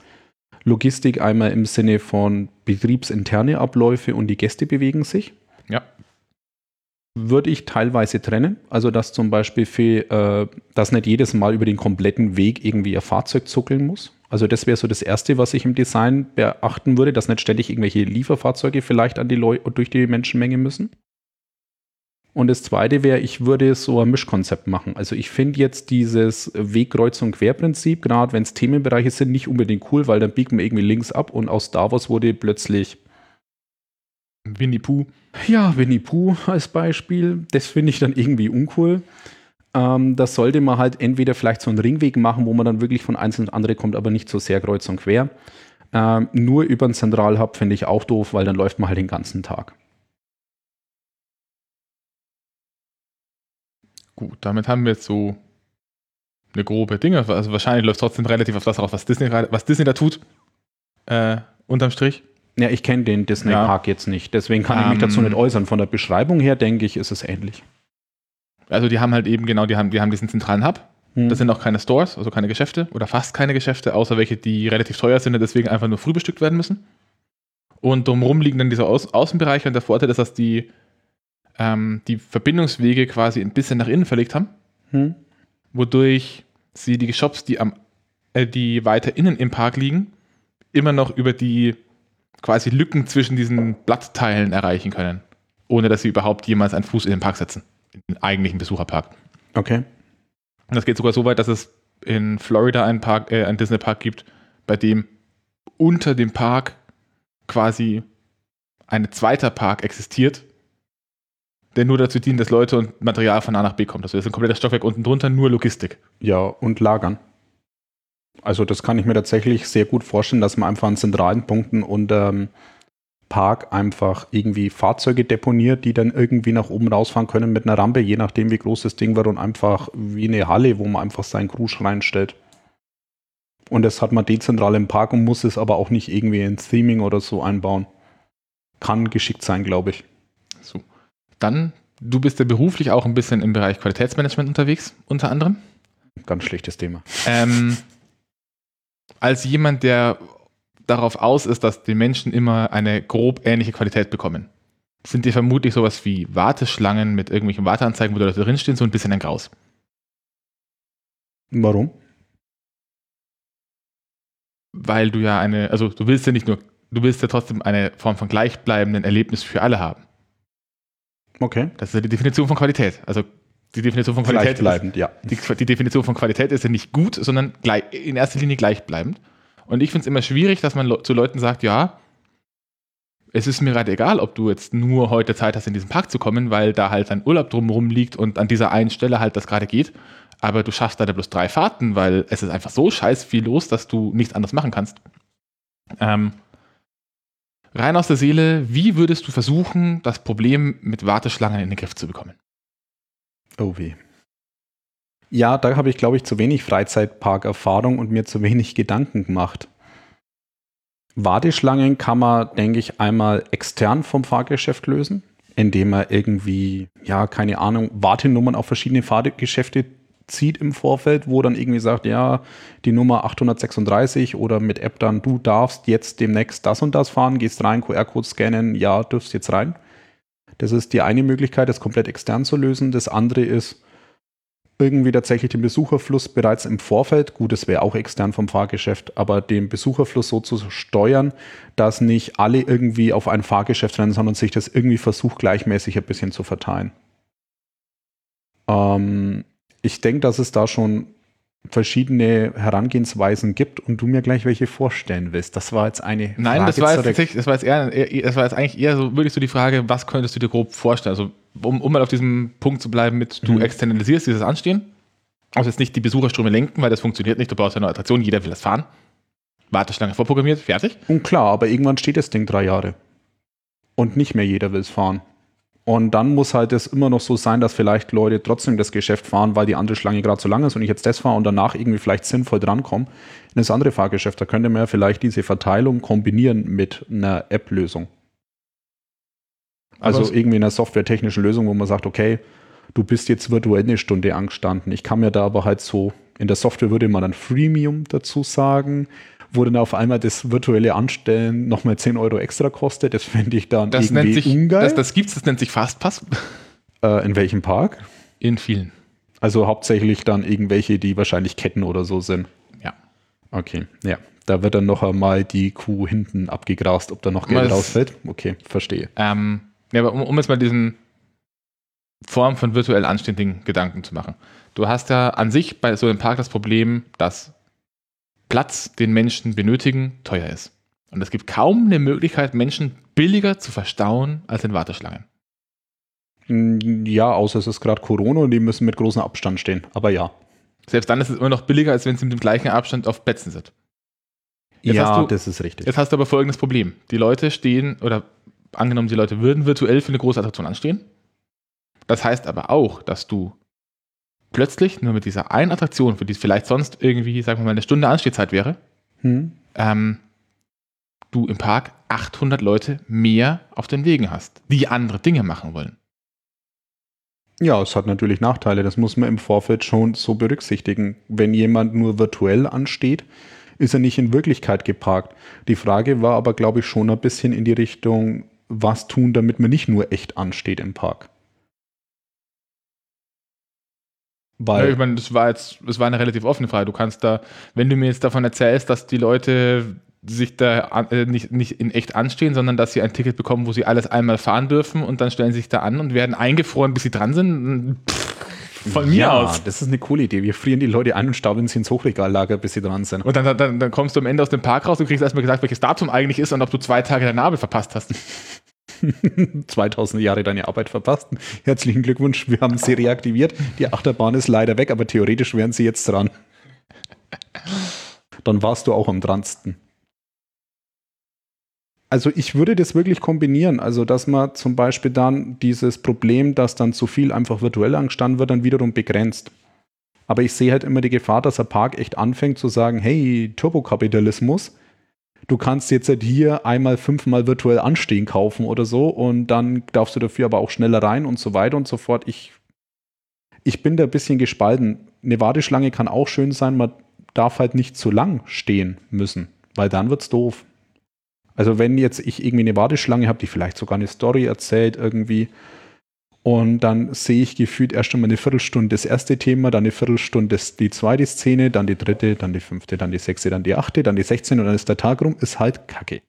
Speaker 2: Logistik einmal im Sinne von betriebsinterne Abläufe und die Gäste bewegen sich.
Speaker 1: Ja.
Speaker 2: Würde ich teilweise trennen. Also, dass zum Beispiel für, äh, dass nicht jedes Mal über den kompletten Weg irgendwie ein Fahrzeug zuckeln muss. Also, das wäre so das Erste, was ich im Design beachten würde, dass nicht ständig irgendwelche Lieferfahrzeuge vielleicht an die Leute durch die Menschenmenge müssen. Und das zweite wäre, ich würde so ein Mischkonzept machen. Also ich finde jetzt dieses Wegkreuz- und Querprinzip, gerade wenn es Themenbereiche sind, nicht unbedingt cool, weil dann biegt man irgendwie links ab und aus Wars wurde plötzlich
Speaker 1: Winnie Pooh.
Speaker 2: Ja, Winnie Pooh als Beispiel. Das finde ich dann irgendwie uncool. Ähm, das sollte man halt entweder vielleicht so einen Ringweg machen, wo man dann wirklich von einzelnen andere kommt, aber nicht so sehr kreuz und quer. Ähm, nur über einen Zentralhub finde ich auch doof, weil dann läuft man halt den ganzen Tag.
Speaker 1: Gut, damit haben wir jetzt so eine grobe Dinge. Also wahrscheinlich läuft es trotzdem relativ auf das raus, was Disney, was Disney da tut. Äh, unterm Strich.
Speaker 2: Ja, ich kenne den Disney-Park ja. jetzt nicht, deswegen kann ich mich dazu nicht ähm. äußern. Von der Beschreibung her denke ich, ist es ähnlich.
Speaker 1: Also die haben halt eben genau, die haben, die haben diesen zentralen Hub. Hm. Das sind auch keine Stores, also keine Geschäfte oder fast keine Geschäfte, außer welche, die relativ teuer sind und deswegen einfach nur früh bestückt werden müssen. Und drumherum liegen dann diese Au Außenbereiche und der Vorteil ist, dass die ähm, die Verbindungswege quasi ein bisschen nach innen verlegt haben, hm. wodurch sie die Shops, die, am, äh, die weiter innen im Park liegen, immer noch über die quasi Lücken zwischen diesen Blattteilen erreichen können, ohne dass sie überhaupt jemals einen Fuß in den Park setzen, in den eigentlichen Besucherpark.
Speaker 2: Okay.
Speaker 1: Und das geht sogar so weit, dass es in Florida einen, Park, äh, einen Disney-Park gibt, bei dem unter dem Park quasi ein zweiter Park existiert, der nur dazu dient, dass Leute und Material von A nach B kommt. Also das ist ein komplettes Stockwerk unten drunter, nur Logistik.
Speaker 2: Ja, und Lagern. Also das kann ich mir tatsächlich sehr gut vorstellen, dass man einfach an zentralen Punkten und ähm, Park einfach irgendwie Fahrzeuge deponiert, die dann irgendwie nach oben rausfahren können mit einer Rampe, je nachdem wie groß das Ding wird und einfach wie eine Halle, wo man einfach seinen Krusch reinstellt. Und das hat man dezentral im Park und muss es aber auch nicht irgendwie in Theming oder so einbauen. Kann geschickt sein, glaube ich.
Speaker 1: Dann, du bist ja beruflich auch ein bisschen im Bereich Qualitätsmanagement unterwegs, unter anderem.
Speaker 2: Ganz schlechtes Thema.
Speaker 1: Ähm, als jemand, der darauf aus ist, dass die Menschen immer eine grob ähnliche Qualität bekommen, sind dir vermutlich sowas wie Warteschlangen mit irgendwelchen Warteanzeigen, wo Leute drinstehen, so ein bisschen ein Graus.
Speaker 2: Warum?
Speaker 1: Weil du ja eine, also du willst ja nicht nur, du willst ja trotzdem eine Form von gleichbleibenden Erlebnis für alle haben.
Speaker 2: Okay.
Speaker 1: Das ist ja die Definition von Qualität. Also die Definition von Qualität
Speaker 2: gleichbleibend, ist, ja.
Speaker 1: Die, die, Definition von Qualität ist ja nicht gut, sondern gleich, in erster Linie gleichbleibend. Und ich finde es immer schwierig, dass man zu Leuten sagt, ja, es ist mir gerade egal, ob du jetzt nur heute Zeit hast, in diesen Park zu kommen, weil da halt dein Urlaub drumherum liegt und an dieser einen Stelle halt das gerade geht. aber du schaffst leider bloß drei Fahrten, weil es ist einfach so scheiß viel los, dass du nichts anderes machen kannst. Ähm, rein aus der Seele, wie würdest du versuchen, das Problem mit Warteschlangen in den Griff zu bekommen?
Speaker 2: Oh weh. Ja, da habe ich, glaube ich, zu wenig Freizeitpark-Erfahrung und mir zu wenig Gedanken gemacht. Warteschlangen kann man, denke ich, einmal extern vom Fahrgeschäft lösen, indem man irgendwie, ja, keine Ahnung, Wartenummern auf verschiedene Fahrgeschäfte zieht im Vorfeld, wo dann irgendwie sagt, ja, die Nummer 836 oder mit App dann, du darfst jetzt demnächst das und das fahren, gehst rein, QR-Code scannen, ja, dürfst jetzt rein. Das ist die eine Möglichkeit, das komplett extern zu lösen. Das andere ist, irgendwie tatsächlich den Besucherfluss bereits im Vorfeld, gut, das wäre auch extern vom Fahrgeschäft, aber den Besucherfluss so zu steuern, dass nicht alle irgendwie auf ein Fahrgeschäft rennen, sondern sich das irgendwie versucht, gleichmäßig ein bisschen zu verteilen. Ähm, ich denke, dass es da schon verschiedene Herangehensweisen gibt und du mir gleich welche vorstellen willst. Das war jetzt eine
Speaker 1: Nein, Frage das war jetzt, tatsächlich, das war jetzt eher, das war jetzt eigentlich eher so wirklich so die Frage, was könntest du dir grob vorstellen? Also um, um mal auf diesem Punkt zu bleiben mit, du mhm. externalisierst dieses Anstehen, also jetzt nicht die Besucherströme lenken, weil das funktioniert nicht, du brauchst ja eine Attraktion, jeder will das fahren. Warteschlange vorprogrammiert, fertig.
Speaker 2: Und klar, aber irgendwann steht das Ding drei Jahre. Und nicht mehr jeder will es fahren. Und dann muss halt es immer noch so sein, dass vielleicht Leute trotzdem das Geschäft fahren, weil die andere Schlange gerade so lang ist und ich jetzt das fahre und danach irgendwie vielleicht sinnvoll drankomme. In das andere Fahrgeschäft, da könnte man ja vielleicht diese Verteilung kombinieren mit einer App-Lösung. Also irgendwie einer softwaretechnischen Lösung, wo man sagt, okay, du bist jetzt virtuell eine Stunde angestanden. Ich kann mir da aber halt so, in der Software würde man dann Freemium dazu sagen wo dann auf einmal das virtuelle Anstellen nochmal 10 Euro extra kostet. Das fände ich dann
Speaker 1: das irgendwie nennt sich, ungeil. Das, das es, das nennt sich Fastpass.
Speaker 2: Äh, in welchem Park?
Speaker 1: In vielen.
Speaker 2: Also hauptsächlich dann irgendwelche, die wahrscheinlich Ketten oder so sind.
Speaker 1: Ja.
Speaker 2: Okay, ja. Da wird dann noch einmal die Kuh hinten abgegrast, ob da noch Geld rausfällt. Okay, verstehe.
Speaker 1: Ähm, ja, aber um, um jetzt mal diesen Form von virtuell anständigen Gedanken zu machen. Du hast ja an sich bei so einem Park das Problem, dass Platz, den Menschen benötigen, teuer ist. Und es gibt kaum eine Möglichkeit, Menschen billiger zu verstauen als in Warteschlangen.
Speaker 2: Mm, ja, außer es ist gerade Corona und die müssen mit großem Abstand stehen. Aber ja.
Speaker 1: Selbst dann ist es immer noch billiger, als wenn sie mit dem gleichen Abstand auf Plätzen sind.
Speaker 2: Jetzt ja, du, das ist richtig.
Speaker 1: Jetzt hast du aber folgendes Problem. Die Leute stehen, oder angenommen, die Leute würden virtuell für eine große Attraktion anstehen. Das heißt aber auch, dass du plötzlich nur mit dieser einen Attraktion, für die es vielleicht sonst irgendwie, sagen wir mal, eine Stunde Anstehzeit wäre, hm. ähm, du im Park 800 Leute mehr auf den Wegen hast, die andere Dinge machen wollen.
Speaker 2: Ja, es hat natürlich Nachteile. Das muss man im Vorfeld schon so berücksichtigen. Wenn jemand nur virtuell ansteht, ist er nicht in Wirklichkeit geparkt. Die Frage war aber, glaube ich, schon ein bisschen in die Richtung, was tun, damit man nicht nur echt ansteht im Park.
Speaker 1: Weil ja, ich meine, das war jetzt, das war eine relativ offene Frage. Du kannst da, wenn du mir jetzt davon erzählst, dass die Leute sich da äh, nicht, nicht in echt anstehen, sondern dass sie ein Ticket bekommen, wo sie alles einmal fahren dürfen und dann stellen sie sich da an und werden eingefroren, bis sie dran sind.
Speaker 2: Pff, von mir ja, aus. Das ist eine coole Idee. Wir frieren die Leute ein und stauben sie ins Hochregallager, bis sie dran sind.
Speaker 1: Und dann, dann, dann kommst du am Ende aus dem Park raus und kriegst erstmal gesagt, welches Datum eigentlich ist und ob du zwei Tage deine Arbeit verpasst hast.
Speaker 2: 2000 Jahre deine Arbeit verpasst. Herzlichen Glückwunsch, wir haben sie reaktiviert. Die Achterbahn ist leider weg, aber theoretisch wären sie jetzt dran. Dann warst du auch am dransten. Also ich würde das wirklich kombinieren, also dass man zum Beispiel dann dieses Problem, dass dann zu viel einfach virtuell angestanden wird, dann wiederum begrenzt. Aber ich sehe halt immer die Gefahr, dass der Park echt anfängt zu sagen, hey, Turbokapitalismus, du kannst jetzt halt hier einmal fünfmal virtuell anstehen kaufen oder so und dann darfst du dafür aber auch schneller rein und so weiter und so fort. Ich, ich bin da ein bisschen gespalten. Eine Warteschlange kann auch schön sein, man darf halt nicht zu lang stehen müssen, weil dann wird's doof. Also wenn jetzt ich irgendwie eine Warteschlange habe, die vielleicht sogar eine Story erzählt irgendwie, und dann sehe ich gefühlt erst einmal eine Viertelstunde das erste Thema, dann eine Viertelstunde die zweite Szene, dann die dritte, dann die fünfte, dann die sechste, dann die achte, dann die sechzehnte und dann ist der Tag rum, ist halt kacke.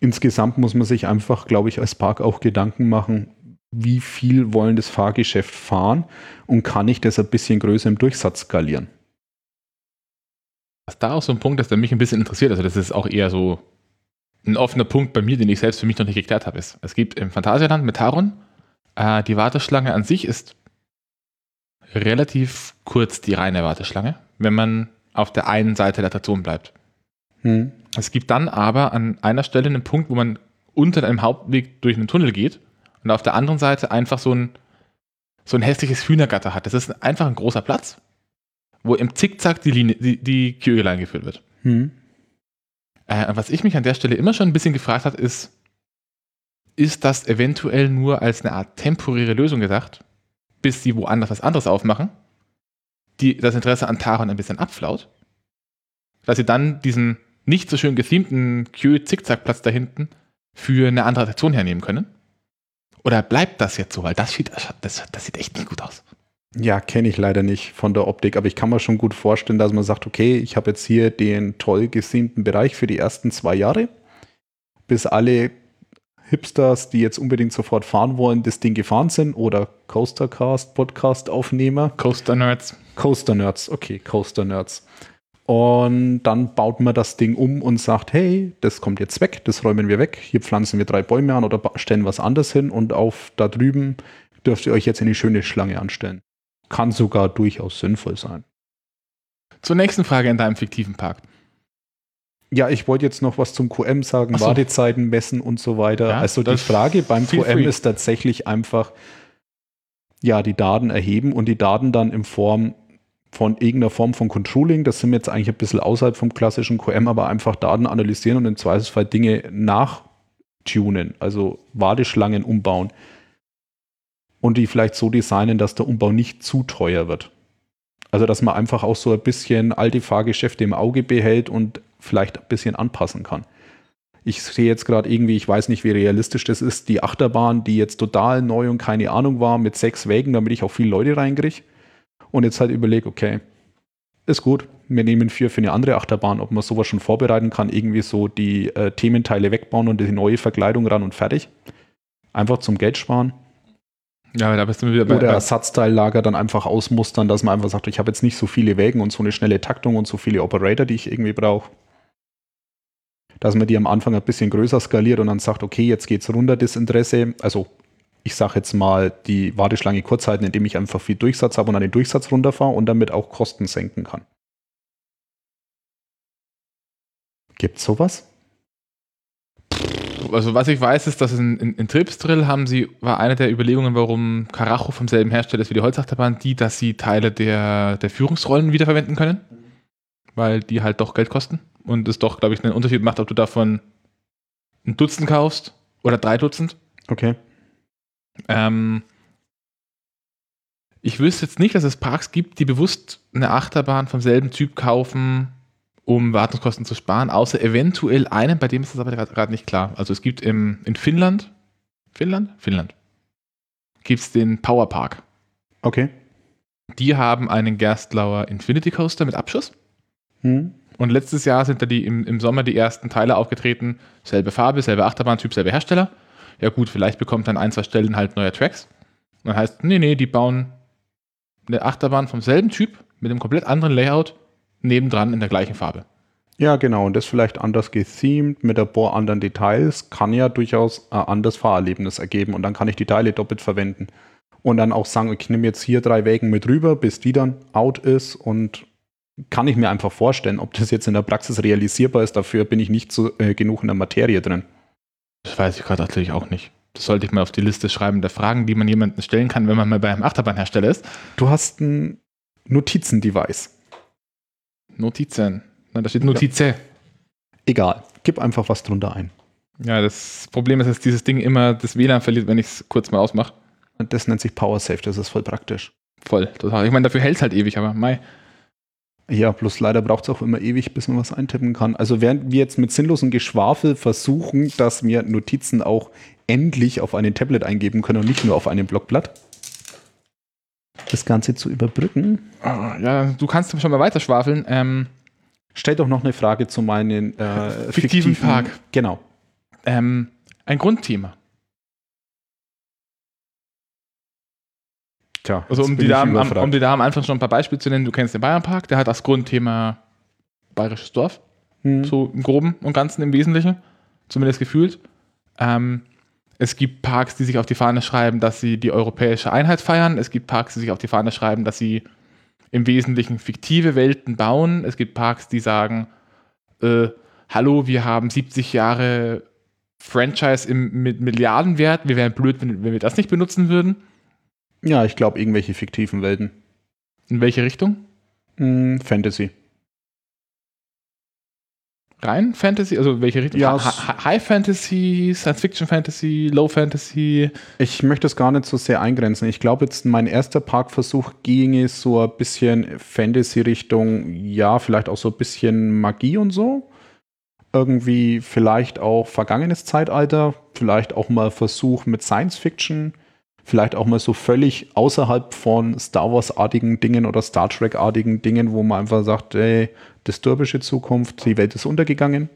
Speaker 2: Insgesamt muss man sich einfach, glaube ich, als Park auch Gedanken machen, wie viel wollen das Fahrgeschäft fahren und kann ich das ein bisschen größer im Durchsatz skalieren?
Speaker 1: Was da auch so ein Punkt ist, der mich ein bisschen interessiert, also das ist auch eher so ein offener Punkt bei mir, den ich selbst für mich noch nicht geklärt habe, ist, es gibt im Phantasialand mit Taron, äh, die Warteschlange an sich ist relativ kurz die reine Warteschlange, wenn man auf der einen Seite der Attraktion bleibt.
Speaker 2: Hm.
Speaker 1: Es gibt dann aber an einer Stelle einen Punkt, wo man unter einem Hauptweg durch einen Tunnel geht und auf der anderen Seite einfach so ein, so ein hässliches Hühnergatter hat. Das ist einfach ein großer Platz, wo im Zickzack die, Linie, die, die Kügel eingeführt wird.
Speaker 2: Hm.
Speaker 1: Äh, was ich mich an der Stelle immer schon ein bisschen gefragt habe, ist, ist das eventuell nur als eine Art temporäre Lösung gedacht, bis sie woanders was anderes aufmachen, die das Interesse an Taron ein bisschen abflaut, dass sie dann diesen nicht so schön gethemten Q-Zickzack-Platz da hinten für eine andere Attraktion hernehmen können? Oder bleibt das jetzt so? Weil das sieht, das, das sieht echt nicht gut aus.
Speaker 2: Ja, kenne ich leider nicht von der Optik, aber ich kann mir schon gut vorstellen, dass man sagt, okay, ich habe jetzt hier den toll gesiemten Bereich für die ersten zwei Jahre, bis alle Hipsters, die jetzt unbedingt sofort fahren wollen, das Ding gefahren sind oder Coastercast, Podcast-Aufnehmer.
Speaker 1: Coaster Nerds.
Speaker 2: Coaster Nerds, okay, Coaster Nerds. Und dann baut man das Ding um und sagt, hey, das kommt jetzt weg, das räumen wir weg, hier pflanzen wir drei Bäume an oder stellen was anderes hin und auf da drüben dürft ihr euch jetzt eine schöne Schlange anstellen. Kann sogar durchaus sinnvoll sein.
Speaker 1: Zur nächsten Frage in deinem fiktiven Park.
Speaker 2: Ja, ich wollte jetzt noch was zum QM sagen,
Speaker 1: so.
Speaker 2: Wartezeiten messen und so weiter.
Speaker 1: Ja,
Speaker 2: also die Frage beim QM
Speaker 1: free.
Speaker 2: ist tatsächlich einfach, ja, die Daten erheben und die Daten dann in Form von irgendeiner Form von Controlling, das sind wir jetzt eigentlich ein bisschen außerhalb vom klassischen QM, aber einfach Daten analysieren und im Zweifelsfall Dinge nachtunen, also Warteschlangen umbauen und die vielleicht so designen, dass der Umbau nicht zu teuer wird. Also, dass man einfach auch so ein bisschen alte Fahrgeschäfte im Auge behält und vielleicht ein bisschen anpassen kann. Ich sehe jetzt gerade irgendwie, ich weiß nicht, wie realistisch das ist, die Achterbahn, die jetzt total neu und keine Ahnung war, mit sechs Wägen, damit ich auch viele Leute reinkriege. Und jetzt halt überlege, okay, ist gut, wir nehmen vier für eine andere Achterbahn, ob man sowas schon vorbereiten kann, irgendwie so die äh, Thementeile wegbauen und die neue Verkleidung ran und fertig. Einfach zum Geld sparen.
Speaker 1: Ja, da bist du wieder bei,
Speaker 2: Oder Ersatzteillager dann einfach ausmustern, dass man einfach sagt, ich habe jetzt nicht so viele Wägen und so eine schnelle Taktung und so viele Operator, die ich irgendwie brauche. Dass man die am Anfang ein bisschen größer skaliert und dann sagt, okay, jetzt geht's runter, das Interesse. Also ich sage jetzt mal, die Warteschlange kurz halten, indem ich einfach viel Durchsatz habe und dann den Durchsatz runterfahre und damit auch Kosten senken kann. Gibt's sowas?
Speaker 1: Also was ich weiß, ist, dass in, in, in Tripsdrill haben sie, war eine der Überlegungen, warum Karacho vom selben Hersteller ist wie die Holzachterbahn, die, dass sie Teile der, der Führungsrollen wiederverwenden können, weil die halt doch Geld kosten und es doch, glaube ich, einen Unterschied macht, ob du davon ein Dutzend kaufst oder drei Dutzend.
Speaker 2: Okay.
Speaker 1: Ähm, ich wüsste jetzt nicht, dass es Parks gibt, die bewusst eine Achterbahn vom selben Typ kaufen, um Wartungskosten zu sparen, außer eventuell einen, bei dem ist das aber gerade nicht klar. Also es gibt im, in Finnland, Finnland? Finnland, gibt es den Power Park.
Speaker 2: Okay.
Speaker 1: Die haben einen Gerstlauer Infinity Coaster mit Abschuss.
Speaker 2: Hm.
Speaker 1: Und letztes Jahr sind da die im, im Sommer die ersten Teile aufgetreten. Selbe Farbe, selbe Achterbahntyp, selbe Hersteller. Ja gut, vielleicht bekommt dann ein, zwei Stellen halt neue Tracks. Und dann heißt, nee, nee, die bauen eine Achterbahn vom selben Typ mit einem komplett anderen Layout nebendran in der gleichen Farbe.
Speaker 2: Ja, genau. Und das vielleicht anders gethemed mit ein paar anderen Details kann ja durchaus ein anderes Fahrerlebnis ergeben. Und dann kann ich die Teile doppelt verwenden. Und dann auch sagen, ich nehme jetzt hier drei Wägen mit rüber, bis die dann out ist. Und kann ich mir einfach vorstellen, ob das jetzt in der Praxis realisierbar ist. Dafür bin ich nicht so äh, genug in der Materie drin.
Speaker 1: Das weiß ich gerade natürlich auch nicht. Das sollte ich mal auf die Liste schreiben der Fragen, die man jemandem stellen kann, wenn man mal bei einem Achterbahnhersteller ist.
Speaker 2: Du hast ein Notizendevice.
Speaker 1: Notizen. Na, da steht Notize.
Speaker 2: Egal. Gib einfach was drunter ein.
Speaker 1: Ja, das Problem ist, dass dieses Ding immer das WLAN verliert, wenn ich es kurz mal ausmache.
Speaker 2: Und Das nennt sich PowerSafe. Das ist voll praktisch.
Speaker 1: Voll, total. Ich meine, dafür hält es halt ewig, aber mei.
Speaker 2: Ja, bloß leider braucht es auch immer ewig, bis man was eintippen kann. Also während wir jetzt mit sinnlosem Geschwafel versuchen, dass wir Notizen auch endlich auf einem Tablet eingeben können und nicht nur auf einem Blockblatt, das Ganze zu überbrücken,
Speaker 1: Ah, Ja, du kannst schon mal weiterschwafeln. Ähm,
Speaker 2: stell doch noch eine Frage zu meinen äh,
Speaker 1: Fiktiven Park.
Speaker 2: Genau.
Speaker 1: ähm, ein Grundthema.
Speaker 2: Tja,
Speaker 1: Also um die, da am, um die da am Anfang schon ein paar Beispiele zu nennen, du kennst den Bayernpark, der hat das Grundthema Bayerisches Dorf,
Speaker 2: Hm.
Speaker 1: so im Groben und Ganzen im Wesentlichen, zumindest gefühlt. Ähm, Es gibt Parks, die sich auf die Fahne schreiben, dass sie die europäische Einheit feiern. Es gibt Parks, die sich auf die Fahne schreiben, dass sie im Wesentlichen fiktive Welten bauen. Es gibt Parks, die sagen, äh, hallo, wir haben 70 Jahre Franchise im, mit Milliardenwert. Wir wären blöd, wenn, wenn wir das nicht benutzen würden.
Speaker 2: Ja, ich glaube, irgendwelche fiktiven Welten.
Speaker 1: In welche Richtung?
Speaker 2: Hm, Fantasy.
Speaker 1: Rein Fantasy? Also welche Richtung?
Speaker 2: Ja,
Speaker 1: Ha- High Fantasy, Science Fiction Fantasy, Low Fantasy.
Speaker 2: Ich möchte es gar nicht so sehr eingrenzen. Ich glaube, jetzt mein erster Parkversuch ginge so ein bisschen Fantasy-Richtung, ja, vielleicht auch so ein bisschen Magie und so. Irgendwie vielleicht auch vergangenes Zeitalter, vielleicht auch mal Versuch mit Science Fiction, vielleicht auch mal so völlig außerhalb von Star Wars-artigen Dingen oder Star Trek-artigen Dingen, wo man einfach sagt, ey, dystopische Zukunft, die Welt ist untergegangen.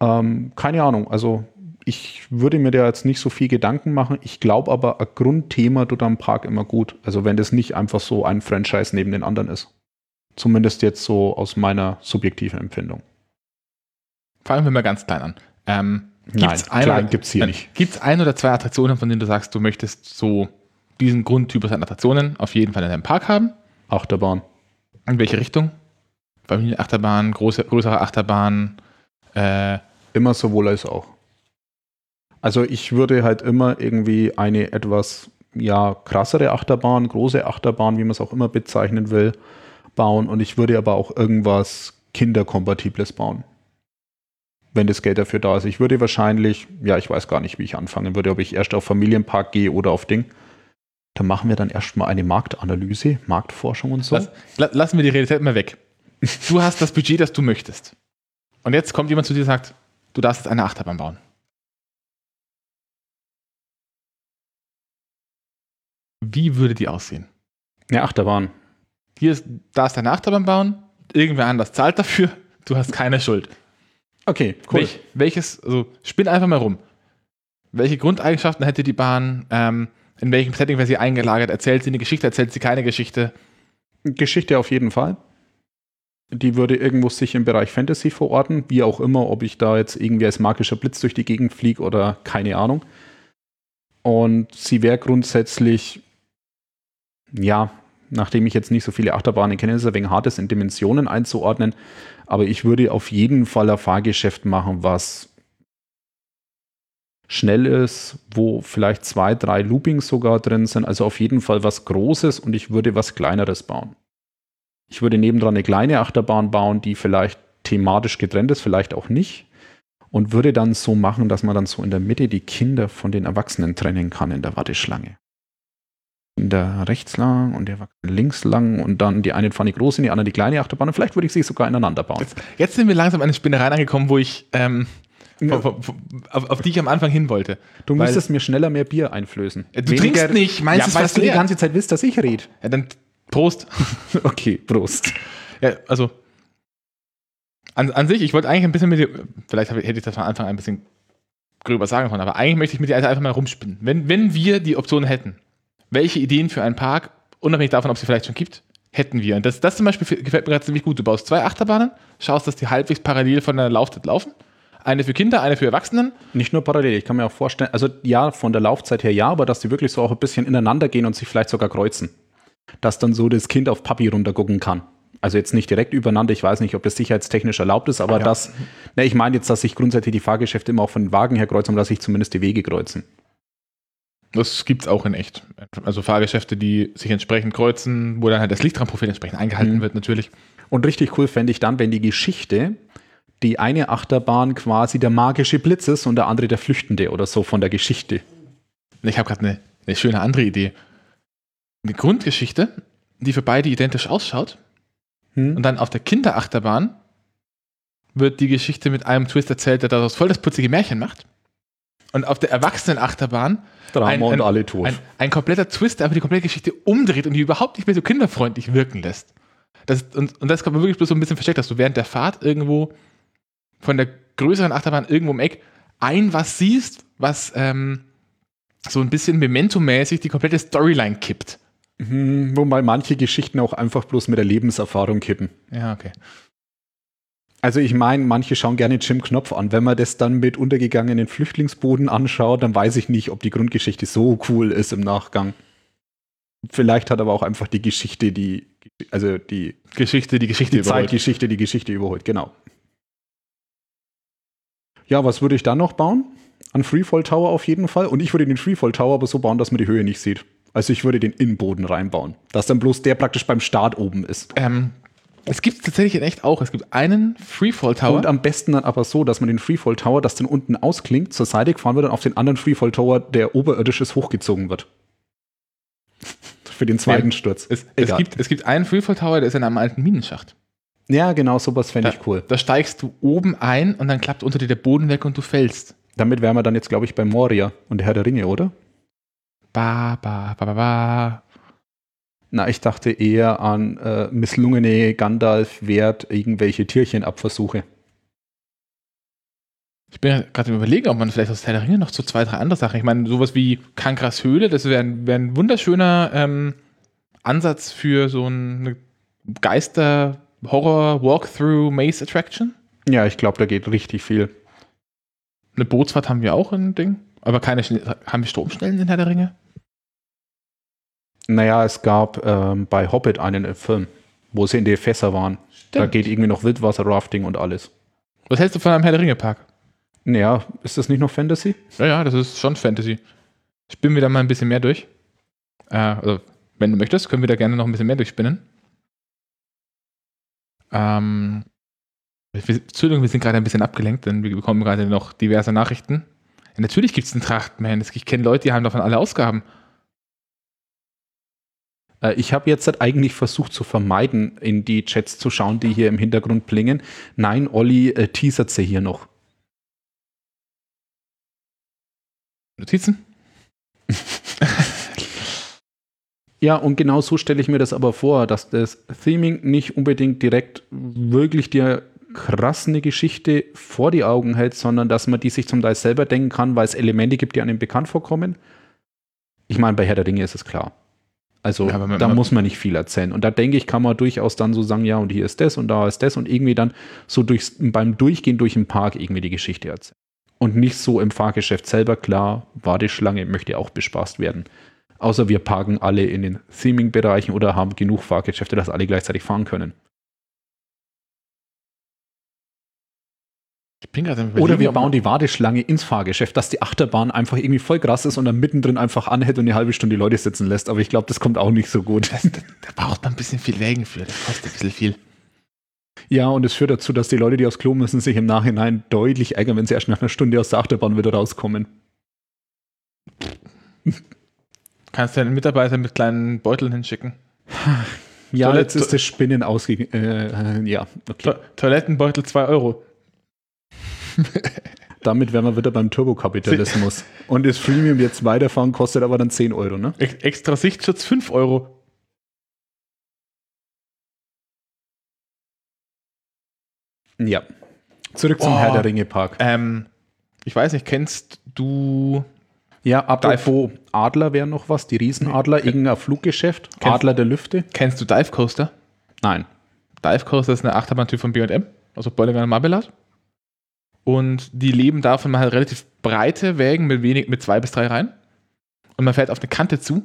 Speaker 2: Ähm, keine Ahnung, also ich würde mir da jetzt nicht so viel Gedanken machen. Ich glaube aber, ein Grundthema tut am Park immer gut. Also wenn das nicht einfach so ein Franchise neben den anderen ist. Zumindest jetzt so aus meiner subjektiven Empfindung.
Speaker 1: Fangen wir mal ganz klein an. Ähm,
Speaker 2: Nein,
Speaker 1: gibt's ein
Speaker 2: klein
Speaker 1: oder-
Speaker 2: gibt's hier
Speaker 1: Nein.
Speaker 2: nicht.
Speaker 1: Gibt es ein oder zwei Attraktionen, von denen du sagst, du möchtest so diesen Grundtypus an Attraktionen auf jeden Fall in deinem Park haben?
Speaker 2: Achterbahn.
Speaker 1: In welche Richtung? Familienachterbahn, große, größere Achterbahn, äh,
Speaker 2: Immer sowohl als auch. Also ich würde halt immer irgendwie eine etwas ja, krassere Achterbahn, große Achterbahn, wie man es auch immer bezeichnen will, bauen. Und ich würde aber auch irgendwas Kinderkompatibles bauen. Wenn das Geld dafür da ist. Ich würde wahrscheinlich, ja, ich weiß gar nicht, wie ich anfangen würde, ob ich erst auf Familienpark gehe oder auf Ding. Da machen wir dann erstmal eine Marktanalyse, Marktforschung und so.
Speaker 1: lass, la- lassen wir die Realität mal weg. Du hast das Budget, das du möchtest. Und jetzt kommt jemand zu dir und sagt, du darfst jetzt eine Achterbahn bauen. Wie würde die aussehen?
Speaker 2: Eine Achterbahn.
Speaker 1: Hier ist, darfst deine Achterbahn bauen, irgendwer anders zahlt dafür, du hast keine Schuld.
Speaker 2: Okay, cool.
Speaker 1: Welch, welches, also spinn einfach mal rum. Welche Grundeigenschaften hätte die Bahn? Ähm, in welchem Setting wäre sie eingelagert? Erzählt sie eine Geschichte? Erzählt sie keine Geschichte?
Speaker 2: Geschichte auf jeden Fall. Die würde irgendwo sich im Bereich Fantasy verorten, wie auch immer, ob ich da jetzt irgendwie als magischer Blitz durch die Gegend fliege oder keine Ahnung. Und sie wäre grundsätzlich, ja, nachdem ich jetzt nicht so viele Achterbahnen kenne, ist es ein wenig hart, das in Dimensionen einzuordnen. Aber ich würde auf jeden Fall ein Fahrgeschäft machen, was schnell ist, wo vielleicht zwei, drei Loopings sogar drin sind. Also auf jeden Fall was Großes und ich würde was Kleineres bauen. Ich würde nebendran eine kleine Achterbahn bauen, die vielleicht thematisch getrennt ist, vielleicht auch nicht. Und würde dann so machen, dass man dann so in der Mitte die Kinder von den Erwachsenen trennen kann in der Warteschlange. Kinder rechts lang und Erwachsenen links lang und dann die eine fahren die große, die andere die kleine Achterbahn und vielleicht würde ich sie sogar ineinander bauen.
Speaker 1: Jetzt, jetzt sind wir langsam an den Spinnereien angekommen, wo ich, ähm, wo- auf, auf die ich am Anfang hin wollte.
Speaker 2: Du müsstest mir schneller mehr Bier einflößen.
Speaker 1: Du trinkst nicht, meinst
Speaker 2: ja,
Speaker 1: du,
Speaker 2: weil du die ganze Zeit willst, dass ich rede.
Speaker 1: Ja, dann Prost.
Speaker 2: Okay, Prost.
Speaker 1: Ja, also an, an sich, ich wollte eigentlich ein bisschen mit dir, vielleicht hätte ich das von Anfang an ein bisschen gröber sagen können, aber eigentlich möchte ich mit dir einfach mal rumspinnen. Wenn, wenn wir die Option hätten, welche Ideen für einen Park, unabhängig davon, ob es sie vielleicht schon gibt, hätten wir. Und das, das zum Beispiel gefällt mir gerade ziemlich gut. Du baust zwei Achterbahnen, schaust, dass die halbwegs parallel von der Laufzeit laufen. Eine für Kinder, eine für Erwachsenen.
Speaker 2: Nicht nur parallel, ich kann mir auch vorstellen, also ja, von der Laufzeit her ja, aber dass die wirklich so auch ein bisschen ineinander gehen und sich vielleicht sogar kreuzen. Dass dann so das Kind auf Papi runtergucken kann. Also jetzt nicht direkt übereinander, ich weiß nicht, ob das sicherheitstechnisch erlaubt ist, aber
Speaker 1: Ja.
Speaker 2: das, ne, ich meine jetzt, dass sich grundsätzlich die Fahrgeschäfte immer auch von den Wagen her kreuzen, dass sich zumindest die Wege kreuzen.
Speaker 1: Das gibt es auch in echt. Also Fahrgeschäfte, die sich entsprechend kreuzen, wo dann halt das Lichtraumprofil entsprechend eingehalten
Speaker 2: Mhm.
Speaker 1: wird, natürlich.
Speaker 2: Und richtig cool fände ich dann, wenn die Geschichte die eine Achterbahn quasi der magische Blitz ist und der andere der Flüchtende oder so von der Geschichte.
Speaker 1: Ich habe gerade eine, eine schöne andere Idee. Eine Grundgeschichte, die für beide identisch ausschaut.
Speaker 2: Hm?
Speaker 1: Und dann auf der Kinderachterbahn wird die Geschichte mit einem Twist erzählt, der daraus voll das putzige Märchen macht. Und auf der Erwachsenenachterbahn
Speaker 2: Drama
Speaker 1: ein-
Speaker 2: und
Speaker 1: ein-
Speaker 2: alle tot.
Speaker 1: ein, ein kompletter Twist, der einfach die komplette Geschichte umdreht und die überhaupt nicht mehr so kinderfreundlich wirken lässt. Das, und, und das kommt wirklich bloß so ein bisschen versteckt, dass du während der Fahrt irgendwo von der größeren Achterbahn irgendwo im Eck ein was siehst, was ähm, so ein bisschen Memento-mäßig die komplette Storyline kippt.
Speaker 2: Hm, wobei manche Geschichten auch einfach bloß mit der Lebenserfahrung kippen.
Speaker 1: Ja, okay.
Speaker 2: Also ich meine, manche schauen gerne Jim Knopf an. Wenn man das dann mit untergegangenen Flüchtlingsboden anschaut, dann weiß ich nicht, ob die Grundgeschichte so cool ist im Nachgang. Vielleicht hat aber auch einfach die Geschichte, die, also die
Speaker 1: Geschichte, die Geschichte
Speaker 2: die
Speaker 1: überholt.
Speaker 2: Zeitgeschichte, die Geschichte überholt, genau. Ja, was würde ich dann noch bauen? An Freefall Tower auf jeden Fall. Und ich würde den Freefall Tower aber so bauen, dass man die Höhe nicht sieht. Also ich würde den Innenboden reinbauen. Dass dann bloß der praktisch beim Start oben ist.
Speaker 1: Ähm, es gibt tatsächlich in echt auch. Es gibt einen Freefall Tower.
Speaker 2: Und am besten dann aber so, dass man den Freefall Tower, das dann unten ausklingt, zur Seite gefahren wird und auf den anderen Freefall Tower, der oberirdisch ist, hochgezogen wird. Für den zweiten
Speaker 1: Ja,
Speaker 2: Sturz.
Speaker 1: es, es, gibt, es gibt einen Freefall Tower, der ist in einem alten Minenschacht.
Speaker 2: Ja, genau, sowas fände ich cool.
Speaker 1: da steigst du oben ein und dann klappt unter dir der Boden weg und du fällst.
Speaker 2: Damit wären wir dann jetzt, glaube ich, bei Moria und der Herr der Ringe, oder?
Speaker 1: Ba, ba, ba, ba, ba.
Speaker 2: Na, ich dachte eher an äh, misslungene Gandalf wert irgendwelche Tierchenabversuche.
Speaker 1: Ich bin ja gerade im Überlegen, ob man vielleicht aus Herr der Ringe noch so zwei, drei andere Sachen. Ich meine, sowas wie Kankras Höhle, das wäre ein, wär ein wunderschöner ähm, Ansatz für so eine Geister-Horror-Walkthrough-Maze-Attraction.
Speaker 2: Ja, ich glaube, da geht richtig viel.
Speaker 1: Eine Bootsfahrt haben wir auch ein Ding. Aber keine Schne- haben wir Stromschnellen in Herr der Ringe?
Speaker 2: Naja, es gab ähm, bei Hobbit einen äh, Film, wo sie in die Fässer waren. Da
Speaker 1: Stimmt.
Speaker 2: geht irgendwie noch Wildwasser-Rafting und alles.
Speaker 1: Was hältst du von einem Herr der Ringe-Park?
Speaker 2: Naja, ist das nicht noch Fantasy?
Speaker 1: Ja, ja, das ist schon Fantasy. Spinnen wir da mal ein bisschen mehr durch. Äh, also, wenn du möchtest, können wir da gerne noch ein bisschen mehr durchspinnen. Ähm, Entschuldigung, wir sind gerade ein bisschen abgelenkt, denn wir bekommen gerade noch diverse Nachrichten. Ja, natürlich gibt es einen Trachtman. Ich kenne Leute, die haben davon alle Ausgaben.
Speaker 2: Äh, ich habe jetzt halt eigentlich versucht zu vermeiden, in die Chats zu schauen, die hier im Hintergrund blingen. Nein, Olli äh, teasert sie hier noch.
Speaker 1: Notizen?
Speaker 2: Ja, und genau so stelle ich mir das aber vor, dass das Theming nicht unbedingt direkt wirklich dir krass eine Geschichte vor die Augen hält, sondern dass man die sich zum Teil selber denken kann, weil es Elemente gibt, die einem bekannt vorkommen. Ich meine, bei Herr der Ringe ist es klar. Also
Speaker 1: Ja,
Speaker 2: da muss man nicht viel erzählen. Und da denke ich, kann man durchaus dann so sagen, ja, und hier ist das und da ist das und irgendwie dann so durchs, beim Durchgehen durch den Park irgendwie die Geschichte erzählen. Und nicht so im Fahrgeschäft selber, klar, Warteschlange möchte auch bespaßt werden. Außer wir parken alle in den Theming-Bereichen oder haben genug Fahrgeschäfte, dass alle gleichzeitig fahren können. Oder wir bauen die Warteschlange ins Fahrgeschäft, dass die Achterbahn einfach irgendwie voll krass ist und dann mittendrin einfach anhält und eine halbe Stunde die Leute sitzen lässt. Aber ich glaube, das kommt auch nicht so gut.
Speaker 1: Das, da braucht man ein bisschen viel Wägen für. Das kostet ein bisschen viel.
Speaker 2: Ja, und es führt dazu, dass die Leute, die aufs Klo müssen, sich im Nachhinein deutlich ärgern, wenn sie erst nach einer Stunde aus der Achterbahn wieder rauskommen.
Speaker 1: Kannst deinen Mitarbeiter mit kleinen Beuteln hinschicken.
Speaker 2: Ja,
Speaker 1: Toilette-
Speaker 2: jetzt ist das Spinnen ausge... Äh, ja, okay.
Speaker 1: To Toilettenbeutel 2 Euro.
Speaker 2: Damit wären wir wieder beim Turbokapitalismus. und das Freemium jetzt weiterfahren kostet aber dann 10 Euro, ne?
Speaker 1: Ex extra Sichtschutz 5 Euro.
Speaker 2: Ja. Zurück zum
Speaker 1: Oh.
Speaker 2: Herr der Ringe Park.
Speaker 1: Ähm, ich weiß nicht, kennst du.
Speaker 2: Ja, apropos Adler wäre noch was, die Riesenadler, irgendein Fluggeschäft,
Speaker 1: Kennst-
Speaker 2: Adler der Lüfte.
Speaker 1: Kennst du Dive Coaster?
Speaker 2: Nein.
Speaker 1: Dive Coaster ist eine Achterbahntyp von BM, also Bollinger Marmelade. Und die leben davon, man hat relativ breite Wägen mit, wenig, mit zwei bis drei Reihen. Und man fährt auf eine Kante zu,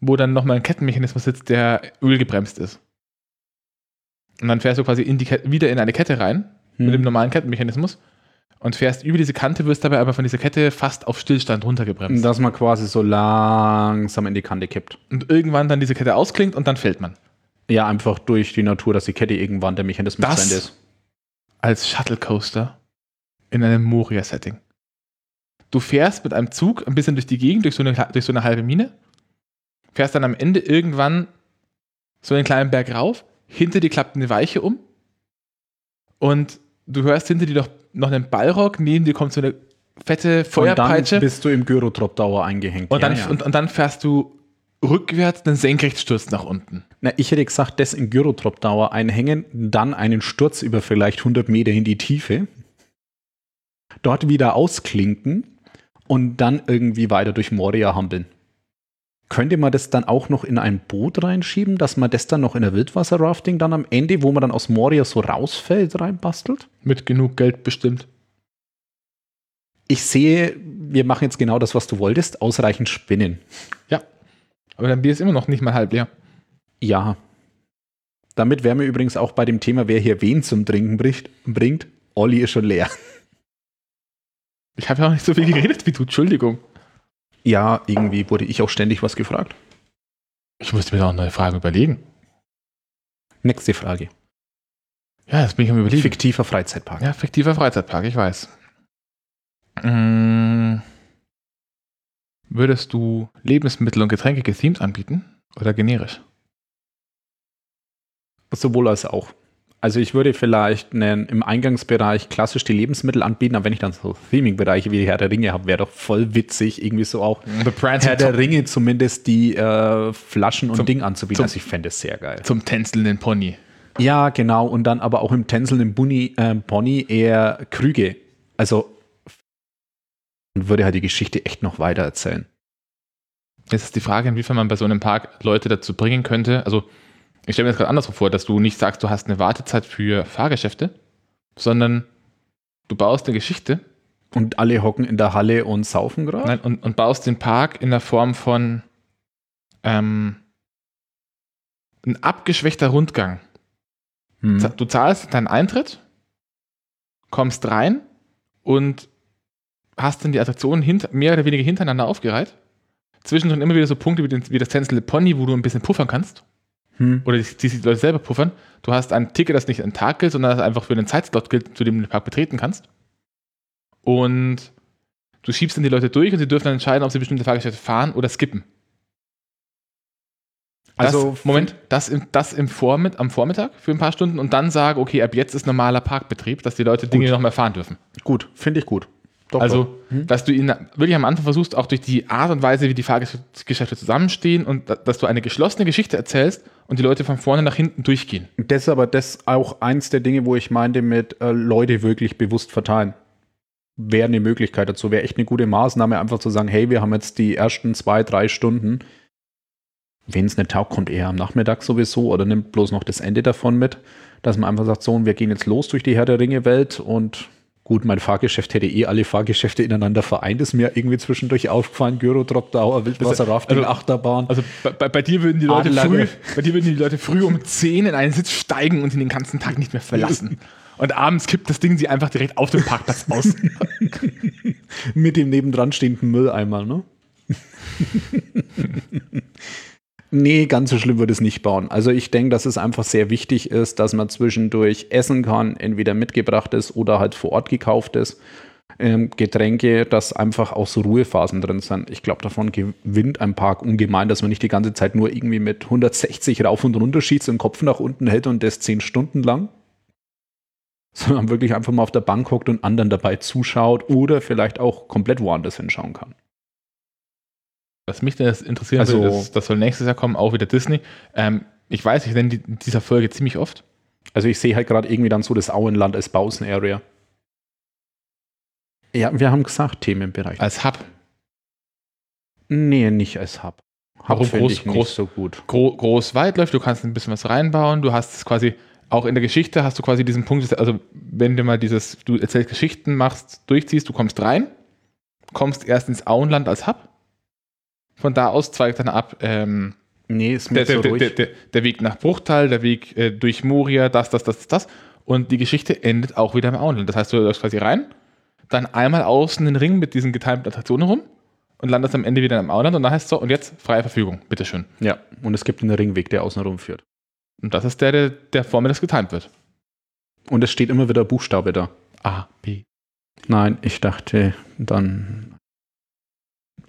Speaker 1: wo dann nochmal ein Kettenmechanismus sitzt, der ölgebremst ist. Und dann fährst du quasi in Kette, wieder in eine Kette rein,
Speaker 2: Hm.
Speaker 1: mit dem normalen Kettenmechanismus. Und fährst über diese Kante, wirst dabei aber von dieser Kette fast auf Stillstand runtergebremst.
Speaker 2: Dass man quasi so langsam in die Kante kippt.
Speaker 1: und irgendwann dann diese Kette ausklingt und dann fällt man.
Speaker 2: Ja, einfach durch die Natur, dass die Kette irgendwann der Mechanismus
Speaker 1: Das-
Speaker 2: ist.
Speaker 1: als Shuttle Coaster in einem Moria-Setting. Du fährst mit einem Zug ein bisschen durch die Gegend, durch so, eine, durch so eine halbe Mine, fährst dann am Ende irgendwann so einen kleinen Berg rauf, hinter dir klappt eine Weiche um und du hörst hinter dir noch, noch einen Ballrock, neben dir kommt so eine fette
Speaker 2: Und
Speaker 1: Feuerpeitsche
Speaker 2: dann bist du im Gyrotrop-Dauer eingehängt.
Speaker 1: und, dann,
Speaker 2: ja, ja.
Speaker 1: Und, und dann fährst du rückwärts einen Senkrechtsturz nach unten.
Speaker 2: Na, ich hätte gesagt, das in Gyrotrop-Dauer einhängen, dann einen Sturz über vielleicht 100 Meter in die Tiefe, dort wieder ausklinken und dann irgendwie weiter durch Moria hampeln. Könnte man das dann auch noch in ein Boot reinschieben, dass man das dann noch in der Wildwasserrafting dann am Ende, wo man dann aus Moria so rausfällt, reinbastelt?
Speaker 1: Mit genug Geld bestimmt.
Speaker 2: Ich sehe, wir machen jetzt genau das, was du wolltest, ausreichend spinnen.
Speaker 1: Ja. Aber dein Bier ist immer noch nicht mal halb leer.
Speaker 2: Ja. Damit wären wir übrigens auch bei dem Thema, wer hier wen zum Trinken bricht, bringt. Olli ist schon leer.
Speaker 1: Ich habe ja auch nicht so viel geredet wie du, Entschuldigung.
Speaker 2: Ja, irgendwie wurde ich auch ständig was gefragt.
Speaker 1: Ich musste mir da auch neue Fragen überlegen.
Speaker 2: Nächste Frage.
Speaker 1: Ja, jetzt bin ich am überlegen.
Speaker 2: Fiktiver Freizeitpark.
Speaker 1: Ja, fiktiver Freizeitpark, ich weiß. Mm, würdest du Lebensmittel und Getränke gethemed anbieten oder generisch?
Speaker 2: Sowohl als auch. Also ich würde vielleicht einen, im Eingangsbereich klassisch die Lebensmittel anbieten, aber wenn ich dann so Theming-Bereiche wie Herr der Ringe habe, wäre doch voll witzig, irgendwie so auch Herr der Ringe zumindest die äh, Flaschen und
Speaker 1: Zum-
Speaker 2: Ding anzubieten.
Speaker 1: zum-
Speaker 2: also ich fände es sehr geil.
Speaker 1: Zum tänzelnden Pony.
Speaker 2: Ja, genau. Und dann aber auch im tänzelnden Bunny, äh, Pony eher Krüge. Also und würde halt die Geschichte echt noch weiter erzählen.
Speaker 1: Jetzt ist die Frage, inwiefern man bei so einem Park Leute dazu bringen könnte. Also, ich stelle mir das gerade andersrum vor, dass du nicht sagst, du hast eine Wartezeit für Fahrgeschäfte, sondern du baust eine Geschichte
Speaker 2: Und alle hocken in der Halle und saufen gerade?
Speaker 1: nein, und, und baust den Park in der Form von ähm, ein abgeschwächter Rundgang.
Speaker 2: Hm.
Speaker 1: Du zahlst deinen Eintritt, kommst rein und hast dann die Attraktionen hinter, mehr oder weniger hintereinander aufgereiht. Zwischendrin immer wieder so Punkte wie, den, wie das tänzelnde Pony, wo du ein bisschen puffern kannst.
Speaker 2: Hm.
Speaker 1: Oder die, die, die Leute selber puffern. Du hast ein Ticket, das nicht einen Tag gilt, sondern das einfach für einen Zeitslot gilt, zu dem du den Park betreten kannst. Und du schiebst dann die Leute durch und sie dürfen dann entscheiden, ob sie bestimmte Fahrgeschäfte fahren oder skippen.
Speaker 2: Also,
Speaker 1: das, Moment, das, im, das im Vormitt, am Vormittag für ein paar Stunden und dann sagen, okay, ab jetzt ist normaler Parkbetrieb, dass die Leute Dinge
Speaker 2: Gut.
Speaker 1: noch mehr fahren dürfen.
Speaker 2: Gut, finde ich gut. Doch,
Speaker 1: also,
Speaker 2: doch. Hm.
Speaker 1: dass du ihn wirklich am Anfang versuchst, auch durch die Art und Weise, wie die Fahrgeschäfte zusammenstehen und da- dass du eine geschlossene Geschichte erzählst und die Leute von vorne nach hinten durchgehen.
Speaker 2: Das ist aber das auch eins der Dinge, wo ich meinte, mit äh, Leute wirklich bewusst verteilen. Wäre eine Möglichkeit dazu, wäre echt eine gute Maßnahme, einfach zu sagen, hey, wir haben jetzt die ersten zwei, drei Stunden. Wenn es nicht taugt, kommt eher am Nachmittag sowieso oder nimmt bloß noch das Ende davon mit, dass man einfach sagt, so, und wir gehen jetzt los durch die Herr der Ringe-Welt und gut, mein Fahrgeschäft hätte eh alle Fahrgeschäfte ineinander vereint, ist mir irgendwie zwischendurch aufgefallen, Gyro, Drop Dauer, Wildwasser, Rafting,
Speaker 1: also-
Speaker 2: Achterbahn.
Speaker 1: Also bei, bei, dir würden die Leute früh, bei dir würden die Leute früh um 10 in einen Sitz steigen und ihn den ganzen Tag nicht mehr verlassen. Und abends kippt das Ding sie einfach direkt auf dem Parkplatz aus.
Speaker 2: Mit dem nebendran stehenden Mülleimer, ne? nee, ganz so schlimm würde es nicht bauen. Also ich denke, dass es einfach sehr wichtig ist, dass man zwischendurch essen kann, entweder mitgebrachtes oder halt vor Ort gekauftes. Ähm, Getränke, dass einfach auch so Ruhephasen drin sind. Ich glaube, davon gewinnt ein Park ungemein, dass man nicht die ganze Zeit nur irgendwie mit 160 rauf und runter schießt den Kopf nach unten hält und das zehn Stunden lang. Sondern wirklich einfach mal auf der Bank hockt und anderen dabei zuschaut oder vielleicht auch komplett woanders hinschauen kann.
Speaker 1: Was mich denn das interessieren
Speaker 2: Also-
Speaker 1: würde, das, das soll nächstes Jahr kommen, auch wieder Disney. Ähm, ich weiß, ich nenne die, dieser Folge ziemlich oft.
Speaker 2: Also ich sehe halt gerade irgendwie dann so das Auenland als Bausen-Area. Ja, wir haben gesagt, Themenbereich.
Speaker 1: Als Hub.
Speaker 2: nee, nicht als Hub. Hub
Speaker 1: Warum groß- groß-
Speaker 2: so gut.
Speaker 1: Gro groß weit läuft, du kannst ein bisschen was reinbauen, du hast es quasi, auch in der Geschichte hast du quasi diesen Punkt, also wenn du mal dieses, du erzählst Geschichten, machst, durchziehst, du kommst rein, kommst erst ins Auenland als Hub, von da aus zweigt dann ab ähm,
Speaker 2: Nee, ist mir
Speaker 1: der,
Speaker 2: so
Speaker 1: der,
Speaker 2: ruhig.
Speaker 1: der, der, Weg nach Bruchtal, der Weg äh, durch Moria, das, das, das, das und die Geschichte endet auch wieder im Auenland. Das heißt, du läufst quasi rein, dann einmal außen den Ring mit diesen getimten Attraktionen rum und landest am Ende wieder im Auenland und dann heißt es so, und jetzt freie Verfügung, bitteschön.
Speaker 2: ja, und es gibt einen Ringweg, der außen rum führt.
Speaker 1: Und das ist der, der, der vor mir das getimt wird.
Speaker 2: Und es steht immer wieder Buchstabe da.
Speaker 1: A, B.
Speaker 2: Nein, ich dachte dann,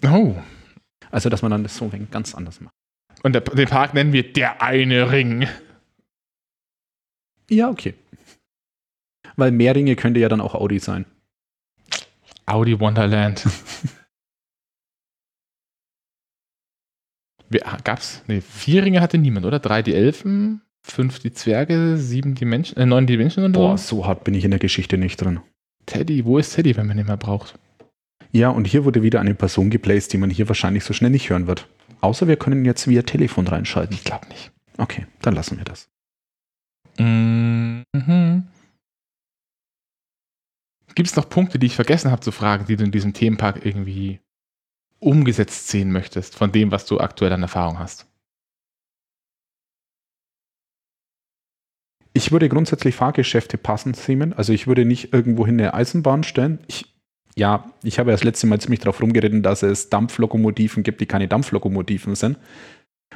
Speaker 1: Oh.
Speaker 2: Also dass man dann das so ganz anders macht.
Speaker 1: Und der, den Park nennen wir der eine Ring.
Speaker 2: Ja, okay. Weil mehr Ringe könnte ja dann auch Audi sein.
Speaker 1: Audi Wonderland. Gab's? Nee, vier Ringe hatte niemand, oder? Drei die Elfen, fünf die Zwerge, sieben die Menschen, äh, neun die Menschen und
Speaker 2: Boah,
Speaker 1: so.
Speaker 2: so hart bin ich in der Geschichte nicht drin.
Speaker 1: Teddy, wo ist Teddy, wenn man ihn mal braucht?
Speaker 2: Ja, und hier wurde wieder eine Person geplaced, die man hier wahrscheinlich so schnell nicht hören wird. Außer wir können jetzt via Telefon reinschalten.
Speaker 1: Ich glaube nicht.
Speaker 2: Okay, dann lassen wir das.
Speaker 1: Mhm. Gibt es noch Punkte, die ich vergessen habe zu fragen, die du in diesem Themenpark irgendwie umgesetzt sehen möchtest, von dem, was du aktuell an Erfahrung hast?
Speaker 2: Ich würde grundsätzlich Fahrgeschäfte passend themen. Also ich würde nicht irgendwohin eine Eisenbahn stellen. Ich, ja, ich habe ja das letzte Mal ziemlich darauf rumgeritten, dass es Dampflokomotiven gibt, die keine Dampflokomotiven sind.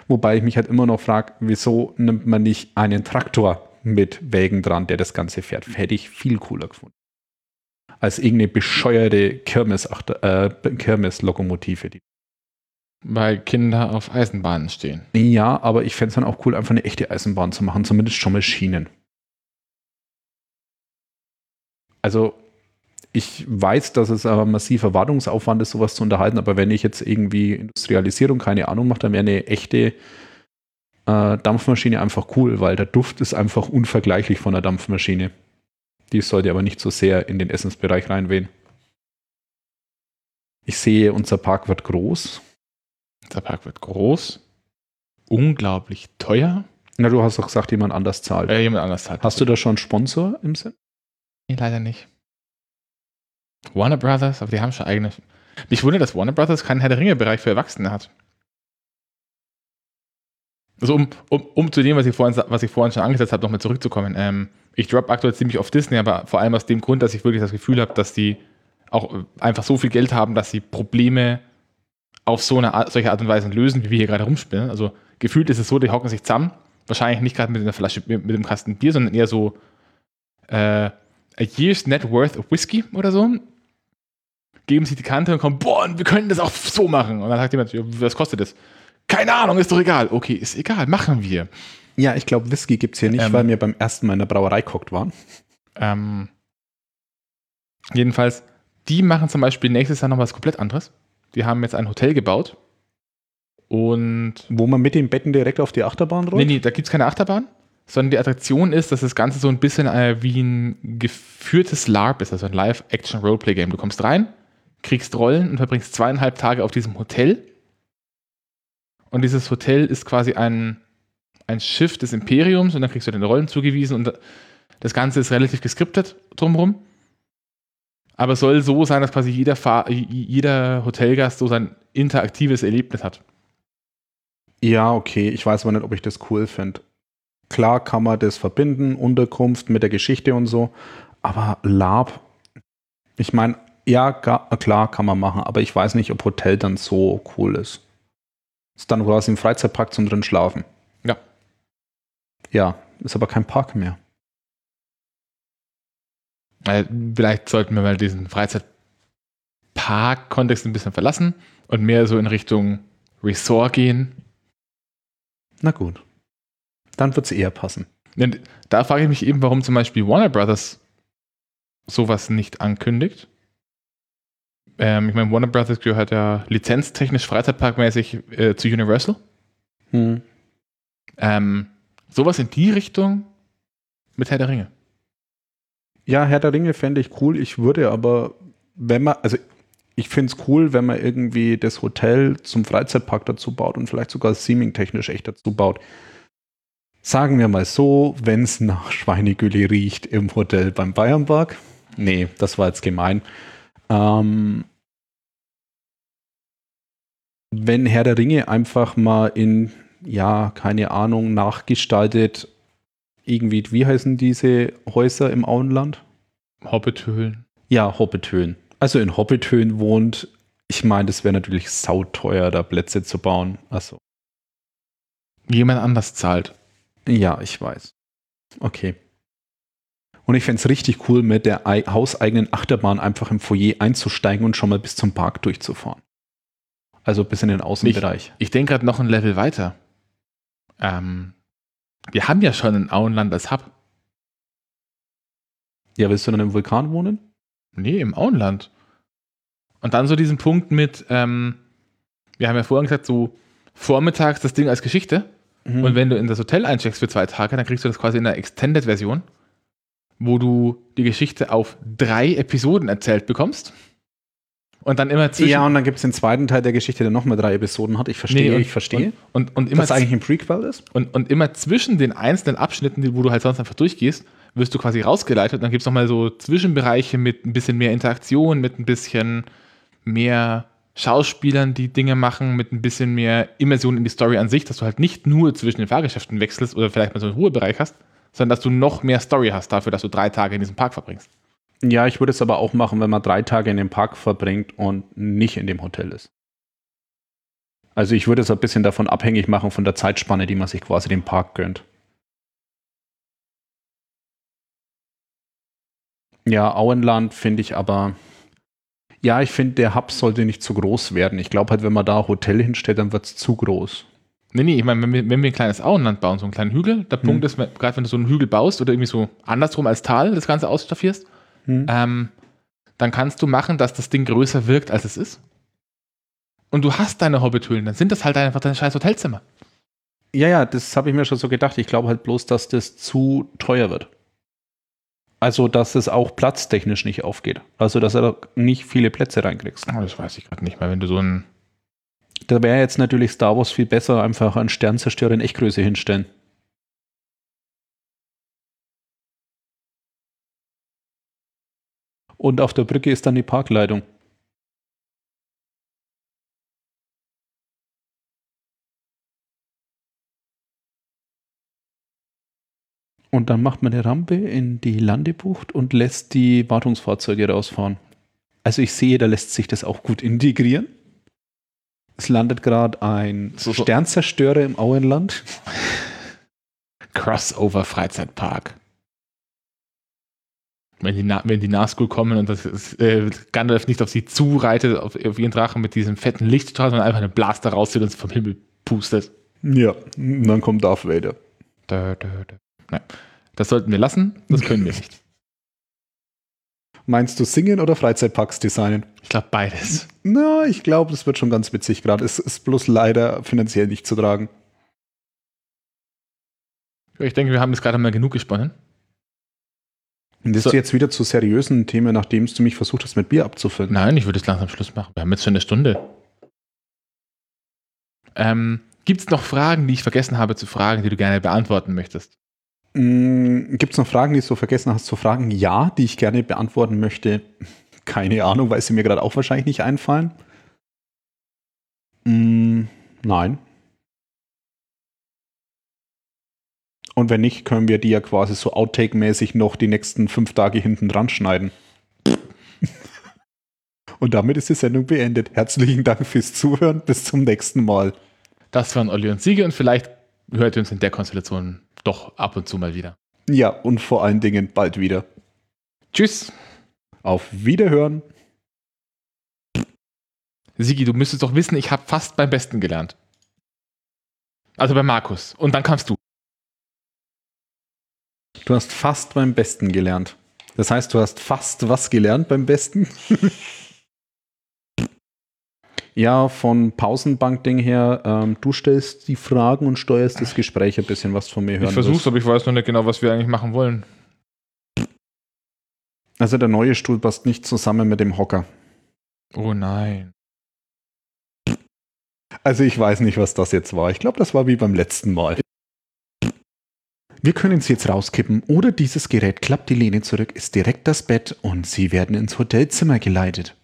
Speaker 2: Wobei ich mich halt immer noch frage, wieso nimmt man nicht einen Traktor mit Wägen dran, der das Ganze fährt? Hätte ich viel cooler gefunden. Als irgendeine bescheuerte Kirmes äh, Kirmeslokomotive.
Speaker 1: Weil Kinder auf Eisenbahnen stehen.
Speaker 2: Ja, aber ich fände es dann auch cool, einfach eine echte Eisenbahn zu machen, zumindest schon mal Schienen. Also, ich weiß, dass es aber massiver Wartungsaufwand ist, sowas zu unterhalten, aber wenn ich jetzt irgendwie Industrialisierung, keine Ahnung mache, dann wäre eine echte äh, Dampfmaschine einfach cool, weil der Duft ist einfach unvergleichlich von der Dampfmaschine. Die sollte aber nicht so sehr in den Essensbereich reinwehen. Ich sehe, unser Park wird groß.
Speaker 1: Der Park wird groß, unglaublich teuer.
Speaker 2: Na, du hast doch gesagt, jemand anders zahlt.
Speaker 1: Äh, jemand anders zahlt.
Speaker 2: Hast du da schon einen Sponsor im Sinn?
Speaker 1: Nee, leider nicht. Warner Brothers, aber die haben schon eigene. Ich wundere, dass Warner Brothers keinen Herr der Ringe-Bereich für Erwachsene hat. Also um, um, um zu dem, was ich vorhin, was ich vorhin schon angesetzt habe, nochmal zurückzukommen. Ähm, ich drop aktuell ziemlich auf Disney, aber vor allem aus dem Grund, dass ich wirklich das Gefühl habe, dass die auch einfach so viel Geld haben, dass sie Probleme auf so eine solche Art und Weise lösen, wie wir hier gerade rumspielen. Also gefühlt ist es so, die hocken sich zusammen, wahrscheinlich nicht gerade mit einer Flasche, mit, mit dem Kasten Bier, sondern eher so äh, a year's net worth of Whisky oder so. Geben sich die Kante und kommen, boah, wir können das auch so machen. Und dann sagt jemand, was kostet das? Keine Ahnung, ist doch egal. Okay, ist egal, machen wir.
Speaker 2: Ja, ich glaube, Whisky gibt es hier nicht, ähm, weil wir beim ersten Mal in der Brauerei gekocht waren.
Speaker 1: Ähm, jedenfalls, die machen zum Beispiel nächstes Jahr noch was komplett anderes. Die haben jetzt ein Hotel gebaut. Und.
Speaker 2: Wo man mit den Betten direkt auf die Achterbahn rollt?
Speaker 1: Nee, nee, da gibt es keine Achterbahn, sondern die Attraktion ist, dass das Ganze so ein bisschen äh, wie ein geführtes LARP ist, also ein Live-Action-Roleplay-Game. Du kommst rein, kriegst Rollen und verbringst zweieinhalb Tage auf diesem Hotel. Und dieses Hotel ist quasi ein, ein Schiff des Imperiums und dann kriegst du deine Rollen zugewiesen und das Ganze ist relativ geskriptet drumherum aber es soll so sein, dass quasi jeder, Fahr jeder Hotelgast so sein interaktives Erlebnis hat.
Speaker 2: Ja, okay. Ich weiß aber nicht, ob ich das cool finde. Klar kann man das verbinden, Unterkunft mit der Geschichte und so, aber Lab, ich meine, ja, klar kann man machen, aber ich weiß nicht, ob Hotel dann so cool ist. Ist dann quasi im Freizeitpark zum drin schlafen.
Speaker 1: Ja.
Speaker 2: Ja, ist aber kein Park mehr.
Speaker 1: Vielleicht sollten wir mal diesen Freizeitpark-Kontext ein bisschen verlassen und mehr so in Richtung Resort gehen.
Speaker 2: Na gut. Dann wird es eher passen.
Speaker 1: Da frage ich mich eben, warum zum Beispiel Warner Brothers sowas nicht ankündigt. Ähm, ich meine, Warner Brothers gehört ja lizenztechnisch freizeitparkmäßig äh, zu Universal. Hm. Ähm, sowas in die Richtung mit Herr der Ringe.
Speaker 2: Ja, Herr der Ringe fände ich cool. Ich würde aber, wenn man, also ich finde es cool, wenn man irgendwie das Hotel zum Freizeitpark dazu baut und vielleicht sogar Seaming-technisch echt dazu baut. Sagen wir mal so, wenn es nach Schweinegülle riecht im Hotel beim Bayernpark. Nee, das war jetzt gemein. Ähm, wenn Herr der Ringe einfach mal in, ja, keine Ahnung, nachgestaltet irgendwie, wie heißen diese Häuser im Auenland?
Speaker 1: Hobbithöhlen.
Speaker 2: Ja, Hobbithöhlen. Also in Hobbithöhlen wohnt, ich meine, das wäre natürlich sauteuer, da Plätze zu bauen. Also.
Speaker 1: Jemand anders zahlt.
Speaker 2: Ja, ich weiß. Okay. Und ich fände es richtig cool, mit der hauseigenen Achterbahn einfach im Foyer einzusteigen und schon mal bis zum Park durchzufahren. Also bis in den Außenbereich.
Speaker 1: Ich, ich denke gerade noch ein Level weiter. Ähm, wir haben ja schon ein Auenland als Hub.
Speaker 2: Ja, willst du dann im Vulkan wohnen?
Speaker 1: Nee, im Auenland. Und dann so diesen Punkt mit, ähm, wir haben ja vorhin gesagt, so vormittags das Ding als Geschichte. Mhm. Und wenn du in das Hotel eincheckst für zwei Tage, dann kriegst du das quasi in der Extended-Version, wo du die Geschichte auf drei Episoden erzählt bekommst. Und dann immer zwischen.
Speaker 2: Ja, und dann gibt es den zweiten Teil der Geschichte, der nochmal drei Episoden hat. Ich verstehe,
Speaker 1: Nee, und-
Speaker 2: ich verstehe.
Speaker 1: Und, und, und immer
Speaker 2: Was eigentlich ein Prequel ist?
Speaker 1: Und, und immer zwischen den einzelnen Abschnitten, wo du halt sonst einfach durchgehst, wirst du quasi rausgeleitet. Dann gibt es nochmal so Zwischenbereiche mit ein bisschen mehr Interaktion, mit ein bisschen mehr Schauspielern, die Dinge machen, mit ein bisschen mehr Immersion in die Story an sich, dass du halt nicht nur zwischen den Fahrgeschäften wechselst oder vielleicht mal so einen Ruhebereich hast, sondern dass du noch mehr Story hast dafür, dass du drei Tage in diesem Park verbringst.
Speaker 2: Ja, ich würde es aber auch machen, wenn man drei Tage in dem Park verbringt und nicht in dem Hotel ist. Also ich würde es ein bisschen davon abhängig machen von der Zeitspanne, die man sich quasi dem Park gönnt. Ja, Auenland finde ich aber. Ja, ich finde, der Hub sollte nicht zu groß werden. Ich glaube halt, wenn man da ein Hotel hinstellt, dann wird es zu groß.
Speaker 1: Nee, nee, ich meine, wenn wir, wenn wir ein kleines Auenland bauen, so einen kleinen Hügel, der Punkt ist, gerade wenn du so einen Hügel baust oder irgendwie so andersrum als Tal das Ganze ausstaffierst,
Speaker 2: Hm.
Speaker 1: ähm, dann kannst du machen, dass das Ding größer wirkt, als es ist. Und du hast deine Hobbithöhlen, dann sind das halt einfach deine scheiß Hotelzimmer.
Speaker 2: Ja, ja, das habe ich mir schon so gedacht. Ich glaube halt bloß, dass das zu teuer wird. Also, dass es auch platztechnisch nicht aufgeht. Also, dass du da nicht viele Plätze reinkriegst.
Speaker 1: Oh, das weiß ich gerade nicht mehr, wenn du so ein.
Speaker 2: Da wäre jetzt natürlich Star Wars viel besser, einfach einen Sternzerstörer in Echtgröße hinstellen. Und auf der Brücke ist dann die Parkleitung. Und dann macht man eine Rampe in die Landebucht und lässt die Wartungsfahrzeuge rausfahren. Also ich sehe, da lässt sich das auch gut integrieren. Es landet gerade ein
Speaker 1: So- so-
Speaker 2: Sternzerstörer im Auenland.
Speaker 1: Crossover-Freizeitpark. Wenn die, Na wenn die Nazgul kommen und das ist, äh, Gandalf nicht auf sie zureitet, auf, auf ihren Drachen mit diesem fetten Lichtstrahl, sondern einfach einen Blaster rauszieht und es vom Himmel pustet.
Speaker 2: Ja, und dann kommt Darth Vader.
Speaker 1: Dö, dö, dö. Nein, das sollten wir lassen, das können wir nicht.
Speaker 2: Meinst du singen oder Freizeitparks designen?
Speaker 1: Ich glaube beides.
Speaker 2: Na, ich glaube, das wird schon ganz witzig gerade. Es ist bloß leider finanziell nicht zu tragen.
Speaker 1: Ich denke, wir haben jetzt gerade mal genug gesponnen.
Speaker 2: Willst
Speaker 1: So-
Speaker 2: du jetzt wieder zu seriösen Themen, nachdem du mich versucht hast, mit Bier abzufüllen?
Speaker 1: Nein, ich würde jetzt langsam Schluss machen. Wir haben jetzt schon eine Stunde. Ähm, Gibt es noch Fragen, die ich vergessen habe zu fragen, die du gerne beantworten möchtest?
Speaker 2: Gibt es noch Fragen, die du vergessen hast zu fragen? Ja, die ich gerne beantworten möchte. Keine Ahnung, weil sie mir gerade auch wahrscheinlich nicht einfallen. Mm, nein. Und wenn nicht, können wir die ja quasi so Outtake-mäßig noch die nächsten fünf Tage hinten dran schneiden. Und damit ist die Sendung beendet. Herzlichen Dank fürs Zuhören. Bis zum nächsten Mal.
Speaker 1: Das waren Olli und Siege und vielleicht hört ihr uns in der Konstellation doch ab und zu mal wieder.
Speaker 2: Ja, und vor allen Dingen bald wieder.
Speaker 1: Tschüss.
Speaker 2: Auf Wiederhören.
Speaker 1: Sigi, du müsstest doch wissen, ich habe fast beim Besten gelernt. Also bei Markus. Und dann kamst du.
Speaker 2: Du hast fast beim Besten gelernt. Das heißt, du hast fast was gelernt beim Besten? ja, von Pausenbank-Ding her, ähm, du stellst die Fragen und steuerst das Gespräch ein bisschen, was von mir hören
Speaker 1: Ich versuch's,
Speaker 2: wirst.
Speaker 1: aber ich weiß noch nicht genau, was wir eigentlich machen wollen.
Speaker 2: Also der neue Stuhl passt nicht zusammen mit dem Hocker.
Speaker 1: Oh nein.
Speaker 2: Also ich weiß nicht, was das jetzt war. Ich glaube, das war wie beim letzten Mal. Wir können sie jetzt rauskippen oder dieses Gerät klappt die Lehne zurück, ist direkt das Bett und sie werden ins Hotelzimmer geleitet.